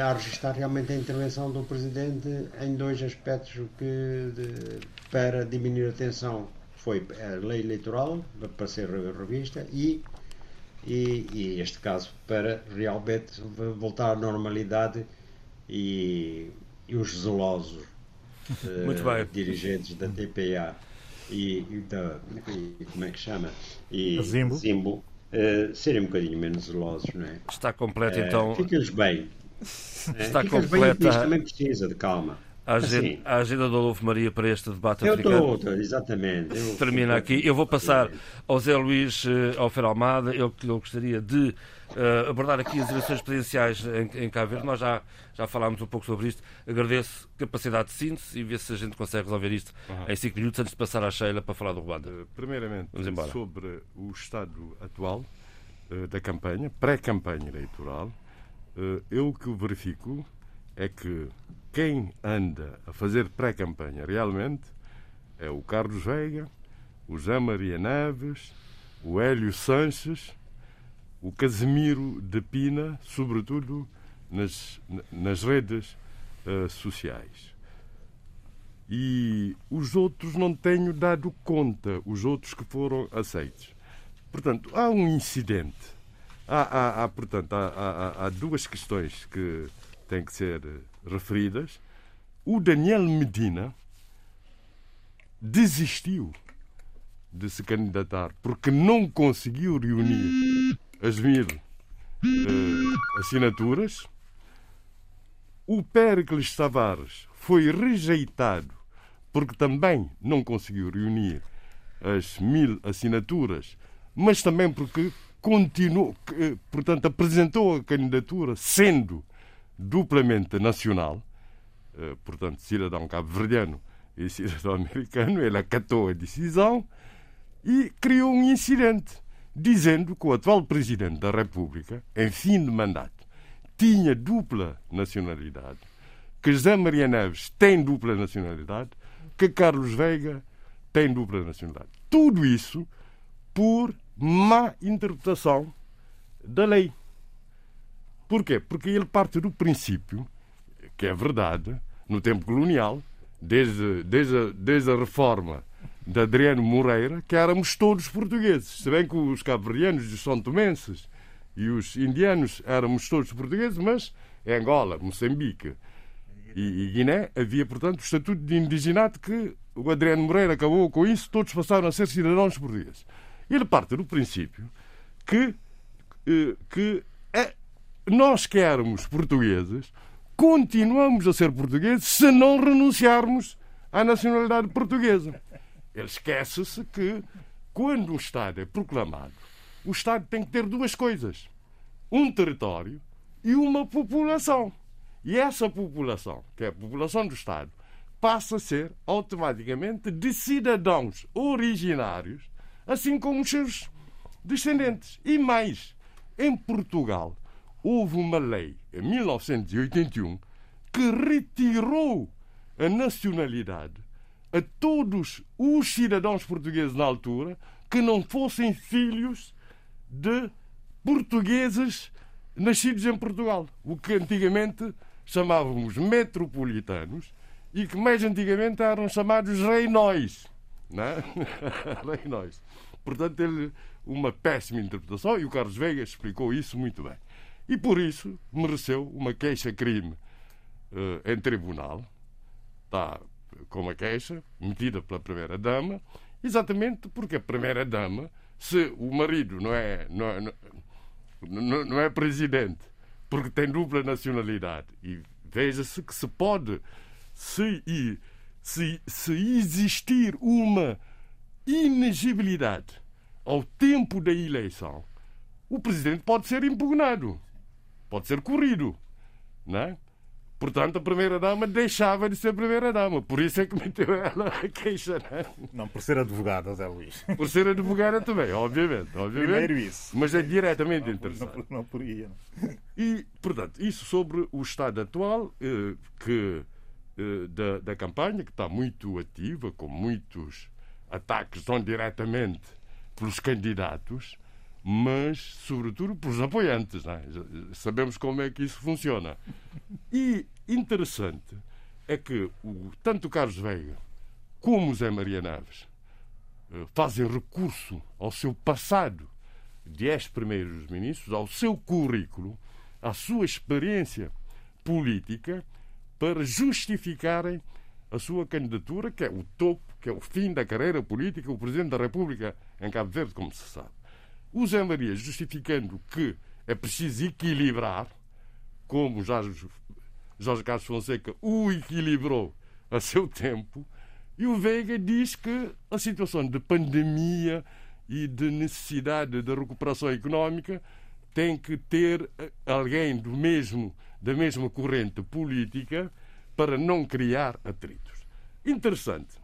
a registrar realmente a intervenção do Presidente em dois aspectos que, de, para diminuir a tensão. Foi a lei eleitoral, para ser revista, e, e, e este caso para realmente voltar à normalidade e, e os zelosos uh, dirigentes da TPA e, e, da, e como é que chama? E Zimbo, Zimbo uh, serem um bocadinho menos zelosos, não é? Está completo uh, então. Fica-lhes bem. Está completa. Bem, também precisa de calma. A agenda, a agenda do Adolfo Maria para este debate Eu africano. estou, exatamente. eu- Termina aqui. Eu vou passar ao Zé Luís eh, Alfer Almada. Eu, eu gostaria de eh, abordar aqui as eleições presidenciais em, em Cabo Verde. Nós já, já falámos um pouco sobre isto. Agradeço capacidade de síntese e ver se a gente consegue resolver isto em 5 minutos antes de passar à Sheila para falar do Ruanda. Eh, Primeiramente, Vamos embora. sobre o estado atual eh, da campanha, pré-campanha eleitoral, eh, eu o que verifico é que quem anda a fazer pré-campanha realmente é o Carlos Veiga, o José Maria Neves, o Hélio Sanches, o Casimiro de Pina, sobretudo nas, nas redes eh, sociais. E os outros não tenho dado conta, os outros que foram aceitos. Portanto, há um incidente. Há, há- há, portanto, há, há- há duas questões que têm que ser eh, referidas. O Daniel Medina desistiu de se candidatar porque não conseguiu reunir as mil eh, assinaturas. O Péricles Tavares foi rejeitado porque também não conseguiu reunir as mil assinaturas, mas também porque continuou, eh, portanto, apresentou a candidatura sendo duplamente nacional, eh, portanto, cidadão cabo-verdiano e cidadão americano, ele acatou a decisão e criou um incidente, dizendo que o atual presidente da República, em fim de mandato, tinha dupla nacionalidade, que José Maria Neves tem dupla nacionalidade, que Carlos Veiga tem dupla nacionalidade. Tudo isso por má interpretação da lei. Porquê? Porque ele parte do princípio, que é verdade, no tempo colonial, desde, desde, a, desde a reforma de Adriano Moreira, que éramos todos portugueses. Se bem que os cabo-verdianos, os são tomenses e os indianos éramos todos portugueses, mas em Angola, Moçambique e, e Guiné havia, portanto, o estatuto de indigenato que o Adriano Moreira acabou com isso, todos passaram a ser cidadãos portugueses. Ele parte do princípio que, eh, que nós que éramos portugueses continuamos a ser portugueses se não renunciarmos à nacionalidade portuguesa. Ele esquece-se que, quando um Estado é proclamado, o Estado tem que ter duas coisas: um território e uma população. E essa população, que é a população do Estado, passa a ser automaticamente de cidadãos originários, assim como os seus descendentes. E mais, em Portugal houve uma lei em 1981 que retirou a nacionalidade a todos os cidadãos portugueses na altura que não fossem filhos de portugueses nascidos em Portugal. O que antigamente chamávamos metropolitanos e que mais antigamente eram chamados reinóis. Não é? reinóis. Portanto, ele, uma péssima interpretação e o Carlos Veiga explicou isso muito bem. E por isso mereceu uma queixa-crime eh, em tribunal. Está com uma queixa metida pela Primeira-Dama, exatamente porque a Primeira-Dama, se o marido não é, não, é, não, não é presidente, porque tem dupla nacionalidade, e veja-se que se pode, se, se, se existir uma inegibilidade ao tempo da eleição, o presidente pode ser impugnado, pode ser corrido, não é? Portanto, a primeira-dama deixava de ser primeira-dama. Por isso é que meteu ela a queixa, não é? Não, por ser advogada, Zé Luís. Por ser advogada também, obviamente. obviamente. Primeiro isso. Mas é diretamente Não, interessante. não, não por aí. não. E, portanto, isso sobre o estado atual eh, que, eh, da, da campanha, que está muito ativa, com muitos ataques, não diretamente pelos candidatos, mas, sobretudo, pelos apoiantes. é? Sabemos como é que isso funciona. E interessante é que o, tanto o Carlos Veiga como o Zé Maria Naves eh, fazem recurso ao seu passado de ex-primeiros ministros, ao seu currículo, à sua experiência política, para justificarem a sua candidatura, que é o topo, que é o fim da carreira política, o Presidente da República em Cabo Verde, como se sabe. Zé Maria justificando que é preciso equilibrar, como Jorge, Jorge Carlos Fonseca o equilibrou a seu tempo, e o Veiga diz que a situação de pandemia e de necessidade de recuperação económica tem que ter alguém do mesmo, da mesma corrente política para não criar atritos. Interessante.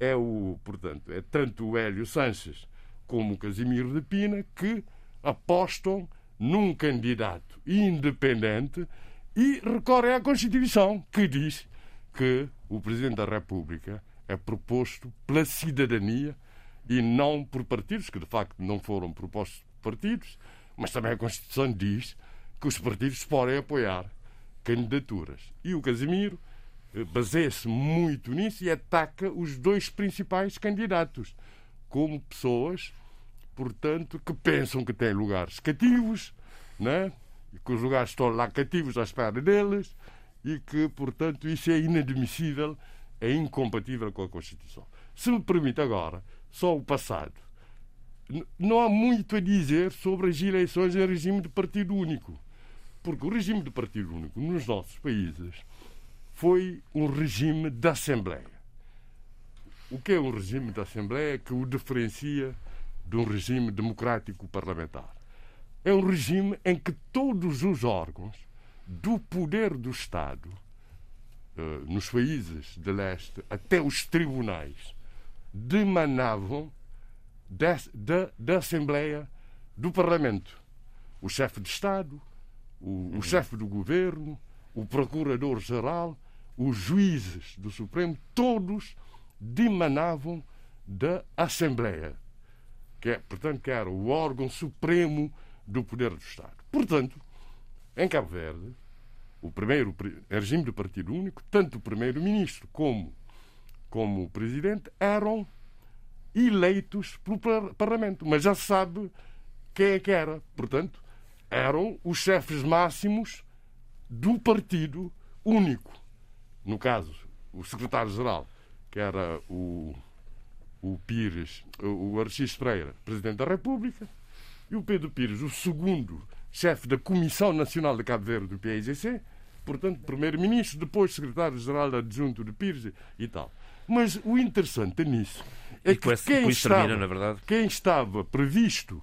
É o, portanto, é tanto o Hélio Sanches como Casimiro de Pina que apostam num candidato independente e recorrem à Constituição, que diz que o Presidente da República é proposto pela cidadania e não por partidos, que de facto não foram propostos por partidos, mas também a Constituição diz que os partidos podem apoiar candidaturas. E o Casimiro eh, baseia-se muito nisso e ataca os dois principais candidatos como pessoas, portanto, que pensam que têm lugares cativos, né? e que os lugares estão lá cativos à espera deles e que, portanto, isso é inadmissível, é incompatível com a Constituição. Se me permite agora, só o passado. Não há muito a dizer sobre as eleições em regime de partido único. Porque o regime de partido único nos nossos países foi um regime de Assembleia. O que é um regime de Assembleia que o diferencia de um regime democrático parlamentar? É um regime em que todos os órgãos do poder do Estado, eh, nos países de leste, até os tribunais, demanavam da, Assembleia do Parlamento. O chefe de Estado, o, o chefe do governo, o procurador-geral, os juízes do Supremo, todos dimanavam da Assembleia, que é, portanto, que era o órgão supremo do poder do Estado. Portanto, em Cabo Verde, o primeiro regime de partido único, tanto o primeiro-ministro como, como o presidente eram eleitos pelo Parlamento, mas já se sabe quem é que era. Portanto, eram os chefes máximos do partido único. No caso, o secretário-geral, que era o, o Pires, o Arcis Pereira, presidente da República, e o Pedro Pires, o segundo chefe da Comissão Nacional de Cabo Verde do PIGC, portanto, primeiro-ministro, depois secretário-geral adjunto de Pires e tal. Mas o interessante nisso é que esse, quem, estava, termina, quem estava previsto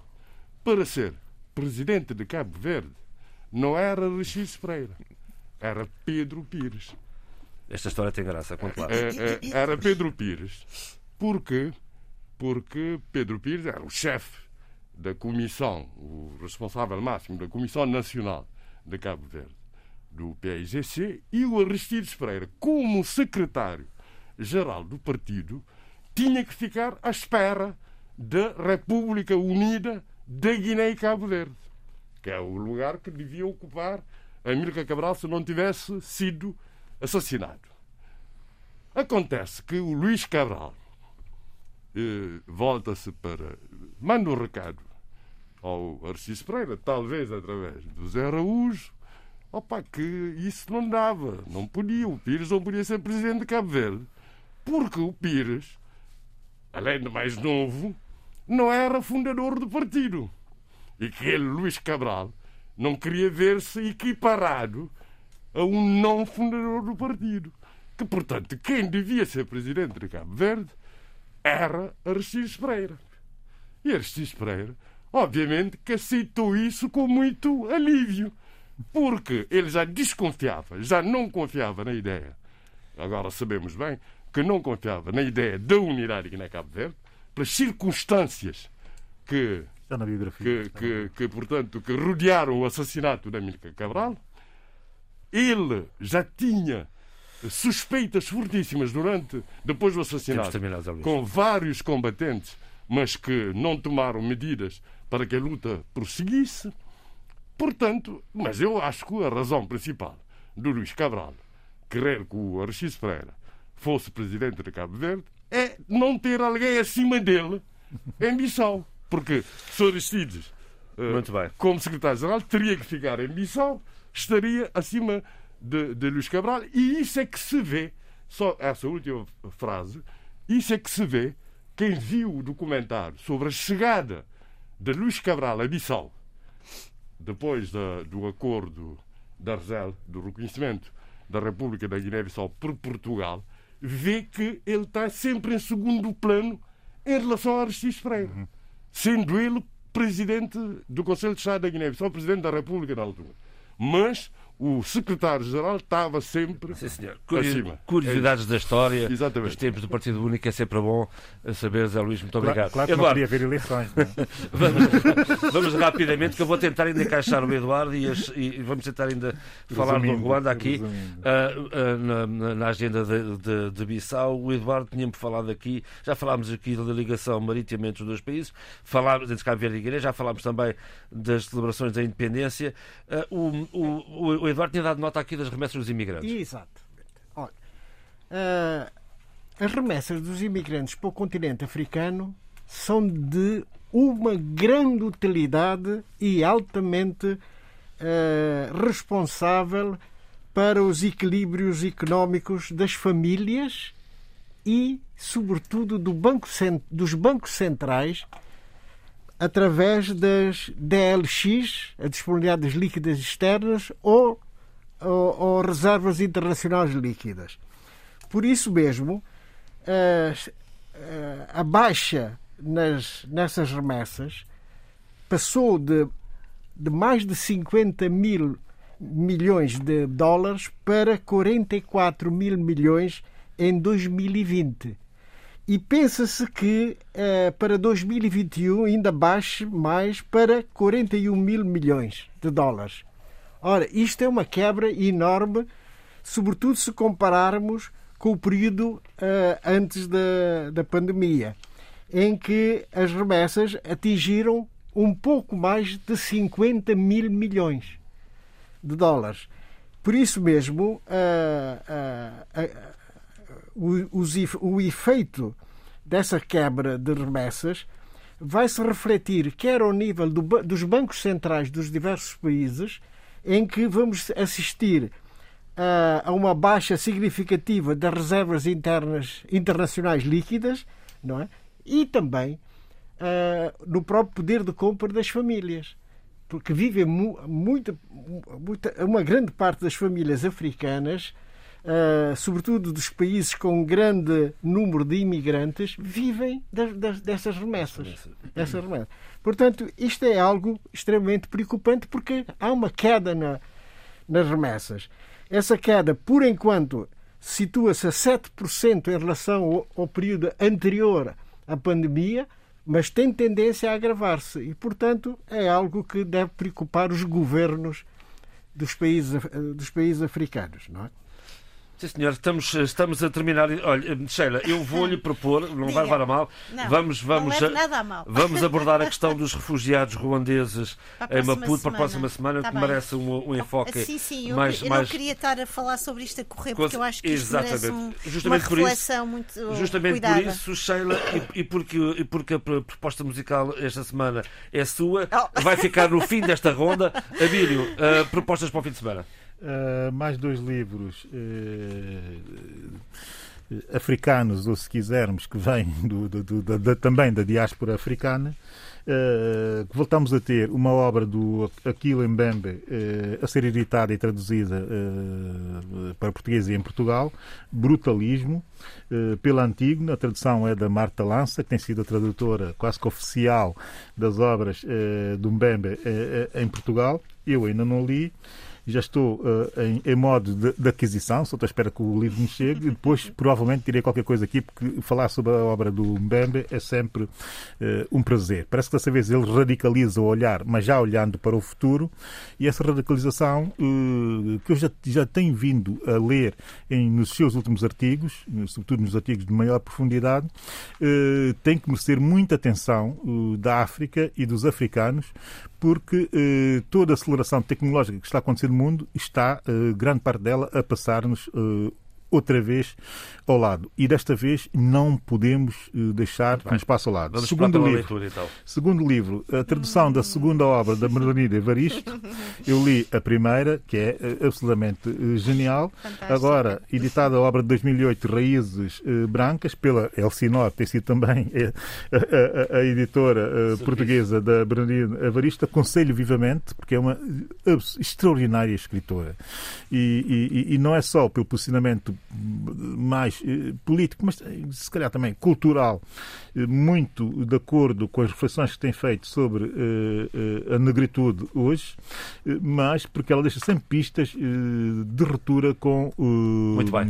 para ser presidente de Cabo Verde não era Rachis Pereira, era Pedro Pires. Esta história tem graça, conta lá. É, é, era Pedro Pires. Porquê? Porque Pedro Pires era o chefe da comissão, o responsável máximo da Comissão Nacional de Cabo Verde, do PIGC, e o Aristides Pereira, como secretário-geral do partido, tinha que ficar à espera da República Unida da Guiné e Cabo Verde, que é o lugar que devia ocupar Amílcar Cabral se não tivesse sido assassinado. Acontece que o Luís Cabral eh, volta-se para. manda um recado ao Arcis Pereira, talvez através do Zé Araújo, opa, que isso não dava, não podia, o Pires não podia ser presidente de Cabo Verde, porque o Pires, além de mais novo, não era fundador do partido. E que ele, Luís Cabral, não queria ver-se equiparado a um não fundador do partido. Que, portanto, quem devia ser presidente de Cabo Verde era Aristides Pereira. E Aristides Pereira obviamente que aceitou isso com muito alívio, porque ele já desconfiava, já não confiava na ideia. Agora sabemos bem que não confiava na ideia da unidade aqui na Cabo Verde, pelas circunstâncias que, que, que, que, portanto, que rodearam o assassinato da Amílcar Cabral. Ele já tinha suspeitas fortíssimas durante depois do assassinato com vários combatentes, mas que não tomaram medidas para que a luta prosseguisse. Portanto, mas eu acho que a razão principal do Luís Cabral querer que o Arxiz Pereira fosse presidente de Cabo Verde é não ter alguém acima dele em Bissau. Porque se Aristides, uh, como secretário-geral, teria que ficar em Bissau, estaria acima de, de Luís Cabral. E isso é que se vê, só essa última frase, isso é que se vê quem viu o documentário sobre a chegada de Luís Cabral a Bissau, depois da, do acordo de Arzel, do reconhecimento da República da Guiné-Bissau por Portugal, vê que ele está sempre em segundo plano em relação a Aristides Pereira, sendo ele presidente do Conselho de Estado da Guiné-Bissau, presidente da República na altura. Mas o secretário-geral estava sempre Sim, senhor. acima. Curiosidades da história, Exatamente. dos tempos do Partido Único, é sempre bom saber, Zé Luís. Muito obrigado. Claro, claro que não queria haver eleições. não é? vamos, vamos rapidamente, que eu vou tentar ainda encaixar o Eduardo e, as- e vamos tentar ainda falar do Resumindo, Ruanda aqui. ah, ah, na, na- agenda de, de, de Bissau, o Eduardo tinha-me falado aqui, já falámos aqui da ligação marítima entre os dois países, falámos entre Cabo Verde e Guiné, já falámos também das celebrações da independência. Ah, o, o, o Eduardo tinha dado nota aqui das remessas dos imigrantes. Exato. Olha, ah, as remessas dos imigrantes para o continente africano são de uma grande utilidade e altamente ah, responsável para os equilíbrios económicos das famílias e, sobretudo, do banco dos bancos centrais através das DLX, a disponibilidade líquidas externas, ou, ou, ou reservas internacionais líquidas. Por isso mesmo, as- eh, a baixa nas, nessas remessas passou de, de mais de 50 mil milhões de dólares para 44 mil milhões em 2020. E pensa-se que eh, para 2021 ainda baixe mais para 41 mil milhões de dólares. Ora, isto é uma quebra enorme, sobretudo se compararmos com o período eh, antes da, da pandemia, em que as remessas atingiram um pouco mais de 50 mil milhões de dólares. Por isso mesmo, ah, ah, o, os o efeito dessa quebra de remessas vai se refletir quer ao nível do dos bancos centrais dos diversos países, em que vamos assistir ah, a uma baixa significativa das reservas internas internacionais líquidas, não é? E também ah, no próprio poder de compra das famílias porque vivem mu- muita, muita, uma grande parte das famílias africanas, ah, sobretudo dos países com grande número de imigrantes, vivem das, das- dessas remessas. Dessas remessas. Portanto, isto é algo extremamente preocupante porque há uma queda na, nas remessas. Essa queda, por enquanto, situa-se a 7% em relação ao, ao período anterior à pandemia, mas tem tendência a agravar-se e, portanto, é algo que deve preocupar os governos dos países, dos países africanos, não é? Sim, senhor, estamos, estamos a terminar. Olha, Sheila, eu vou-lhe propor, não vai levar a mal, Não, vamos, vamos, nada a mal. vamos abordar a questão dos refugiados ruandeses a em Maputo para a próxima semana. semana, Tá que bem. merece um, um enfoque Sim, sim, eu, mais. eu mais... não queria estar a falar sobre isto a correr, porque eu acho que isto Exatamente. um, Justamente uma por isso- muito Justamente cuidada. por isso, Sheila, e, e porque, e porque a pro- proposta musical esta semana é sua, Oh. vai ficar no fim desta ronda. Abílio, ah, propostas para o fim de semana. Uh, mais dois livros uh, africanos, ou se quisermos, que vêm do, do- do- também da diáspora africana. Uh, voltamos a ter uma obra do Aquilo Mbembe a ser editada e traduzida para português e em Portugal, Brutalismo, pela Antígona. A tradução é da Marta Lança, que tem sido a tradutora quase que oficial das obras do Mbembe em Portugal. Eu ainda não li já estou eh, em, em modo de, de aquisição, só estou à espera que o livro me chegue e depois provavelmente direi qualquer coisa aqui, porque falar sobre a obra do Mbembe é sempre eh, um prazer. Parece que dessa vez ele radicaliza o olhar, mas já olhando para o futuro, e essa radicalização eh, que eu já, já tenho vindo a ler em, nos seus últimos artigos, sobretudo nos artigos de maior profundidade, tem que merecer muita atenção da África e dos africanos, porque eh, toda a aceleração tecnológica que está a acontecer no mundo está, eh, grande parte dela, a passar-nos eh, outra vez ao lado. E desta vez não podemos eh, deixar nos passe ao lado. Vamos Segundo livro, leitura então. Segundo livro, a tradução da segunda obra da Margarida Evaristo. Eu li a primeira, que é eh, absolutamente eh, genial. Fantástica. Agora, editada a obra de 2008, Raízes Brancas, pela Elsinor, tem sido também a, a- a editora portuguesa da Bernardina Evaristo. Aconselho vivamente, porque é uma extraordinária escritora. E, e- e não é só pelo posicionamento mais eh, político, mas eh, se calhar também cultural, eh, muito de acordo com as reflexões que tem feito sobre a negritude hoje, mas porque ela deixa sempre pistas de ruptura com,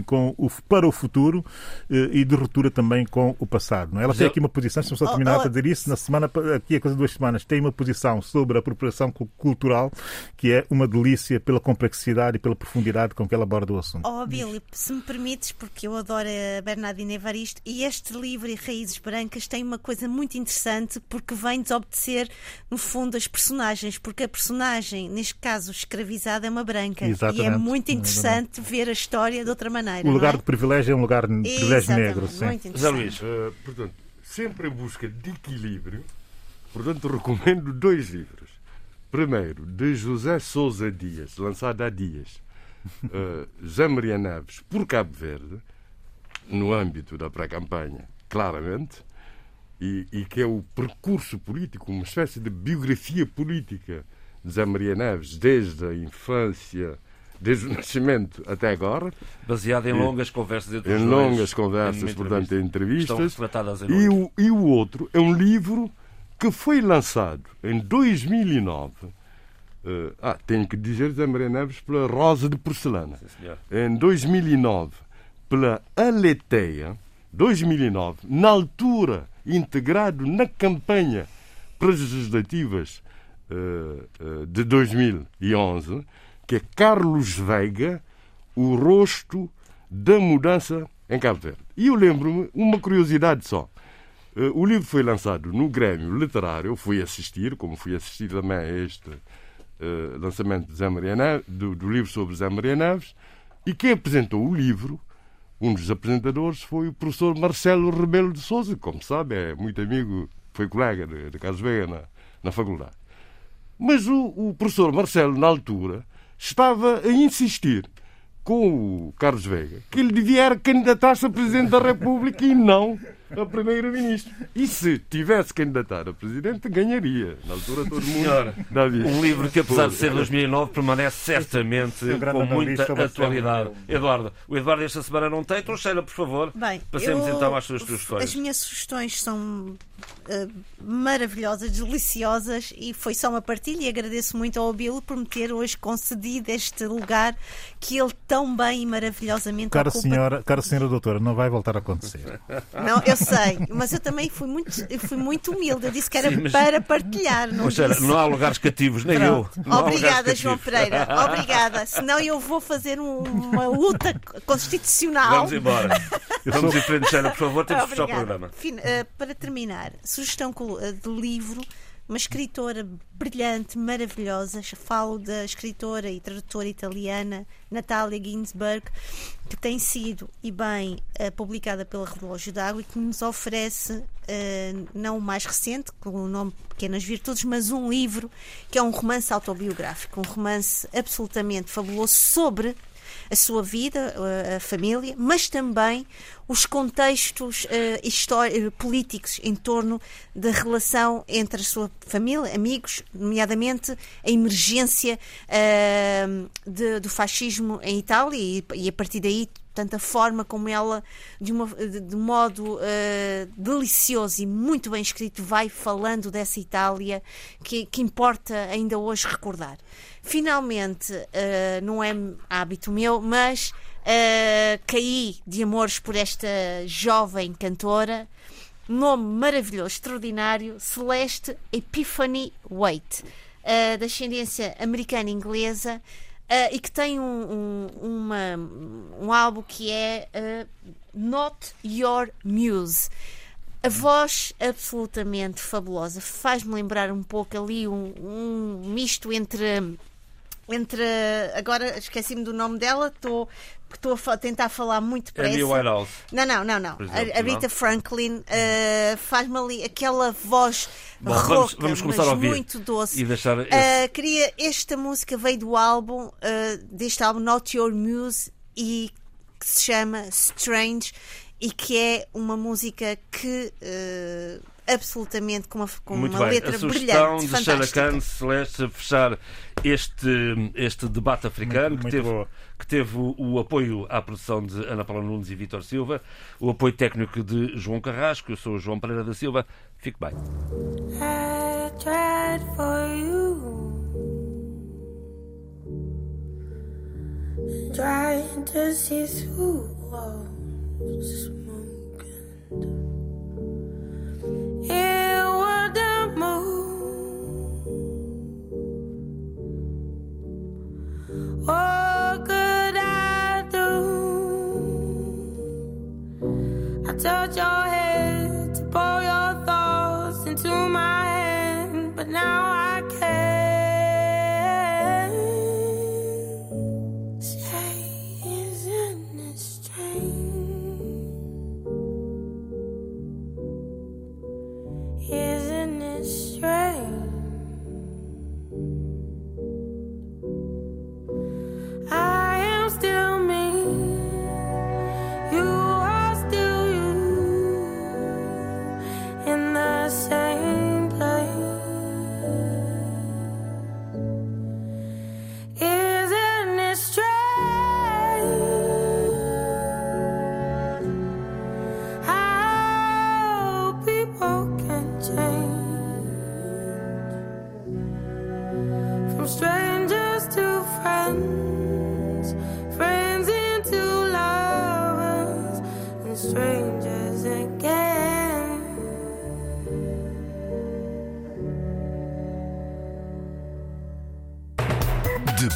com o, para o futuro e de ruptura também com o passado. Não é? Ela tem aqui uma posição, se me só oh, terminar oh, a dizer isso, na semana, aqui a coisa de duas semanas, tem uma posição sobre a apropriação cultural que é uma delícia pela complexidade e pela profundidade com que ela aborda o assunto. Oh, Billy, se me permites, porque eu adoro a Bernardina Evaristo, e este livro e Raízes Brancas tem uma coisa muito interessante porque vem desobedecer, no fundo, as personagens, porque a personagem, neste caso escravizada, é uma branca. Exatamente. E é muito interessante Exatamente. ver a história de outra maneira. O lugar é? de privilégio é um lugar de privilégio negro. Sim. José Luís, uh, portanto, sempre em busca de equilíbrio, portanto, recomendo dois livros. Primeiro, de José Sousa Dias, lançado há dias. Uh, José Maria Neves, por Cabo Verde, no âmbito da pré-campanha, claramente, e, e, que é o percurso político, uma espécie de biografia política de José Maria Neves, desde a infância, desde o nascimento até agora. Baseado em longas conversas entre Em longas conversas, em portanto, em entrevistas. E, o, e o outro é um livro que foi lançado em 2009. Uh, eh, ah, tenho que dizer Zé Maria Neves pela Rosa de Porcelana. Sim, em 2009, pela Aleteia, 2009, na altura integrado na campanha para as legislativas uh, uh, de 2011, que é Carlos Veiga, o rosto da mudança em Cabo Verde. E eu lembro-me, uma curiosidade só. Eh, o livro foi lançado no Grêmio Literário, eu fui assistir, como fui assistir também a este uh, lançamento de Zé Maria Neves, do, do, livro sobre Zé Maria Neves, e quem apresentou o livro, um dos apresentadores, foi o professor Marcelo Rebelo de Souza, que, como sabe, é muito amigo, foi colega de, de Carlos Veiga na, na faculdade. Mas o, o professor Marcelo, na altura, estava a insistir com o Carlos Veiga que ele devia candidatar-se a Presidente da República e não a Primeiro-Ministro. E se tivesse candidatar a Presidente, ganharia. Na altura todo mundo Senhora, Um livro que, apesar de ser 2009, permanece certamente com muita atualidade. Eduardo, o Eduardo esta semana não tem, então Sheila, por favor, Bem, passemos eu, então às suas sugestões. As minhas sugestões são uh, maravilhosas, deliciosas e foi só uma partilha e agradeço muito ao Abilo por me ter hoje concedido este lugar que ele tão bem e maravilhosamente cara ocupa. Senhora, cara senhora doutora, não vai voltar a acontecer. Não, eu sei, mas eu também fui muito, fui muito humilde. Eu disse que era Sim, mas... para partilhar. Não, disse... não há lugares cativos, nem Pronto. eu. Obrigada, João Pereira. Obrigada. Senão eu vou fazer um, uma luta constitucional. Vamos embora. Vamos em frente, Sheila, por favor, temos que fechar o programa. Fim, uh, para terminar, sugestão eh, de livro uma escritora brilhante, maravilhosa. Falo da escritora e tradutora italiana Natalia Ginsberg, que tem sido, e bem, uh, publicada pela Relógio d'Água e que nos oferece, uh, não o mais recente, com o nome Pequenas Virtudes, mas um livro que é um romance autobiográfico, um romance absolutamente fabuloso sobre a sua vida, a família, mas também os contextos uh, políticos em torno da relação entre a sua família, amigos, nomeadamente a emergência uh, de, do fascismo em Itália e, e, a partir daí portanto a forma como ela de, uma, de, de modo uh, delicioso e muito bem escrito vai falando dessa Itália que, que importa ainda hoje recordar finalmente uh, não é hábito meu mas uh, caí de amores por esta jovem cantora. Nome maravilhoso, extraordinário, Celeste Epiphany Waite, da ascendência americana e inglesa, uh, e que tem um, um, uma, um álbum que é Not Your Muse. A voz absolutamente fabulosa, faz-me lembrar um pouco ali um, um misto entre entre. Agora esqueci-me do nome dela, estou. Estou a tentar falar muito depressa. Amy Winehouse. Não, não, não, não. Exemplo, a Rita não? Franklin uh, faz-me ali aquela voz Bom, rouca, vamos, vamos começar a ouvir muito doce. E deixar esse... uh, queria, esta música veio do álbum, uh, deste álbum Not Your Muse, e que se chama Strange, e que é uma música que absolutamente com uma, com Muito uma bem. letra a sugestão brilhante, de. Khan, Celeste, fechar este, este debate africano Muito- que, muito teve, boa. que teve o, o apoio à produção de Ana Paula Nunes e Vítor Silva, o apoio técnico de João Carrasco, eu sou o João Pereira da Silva. Fique bem. I tried for you. Trying to see through walls touch your head to pour your thoughts into my hand, but now I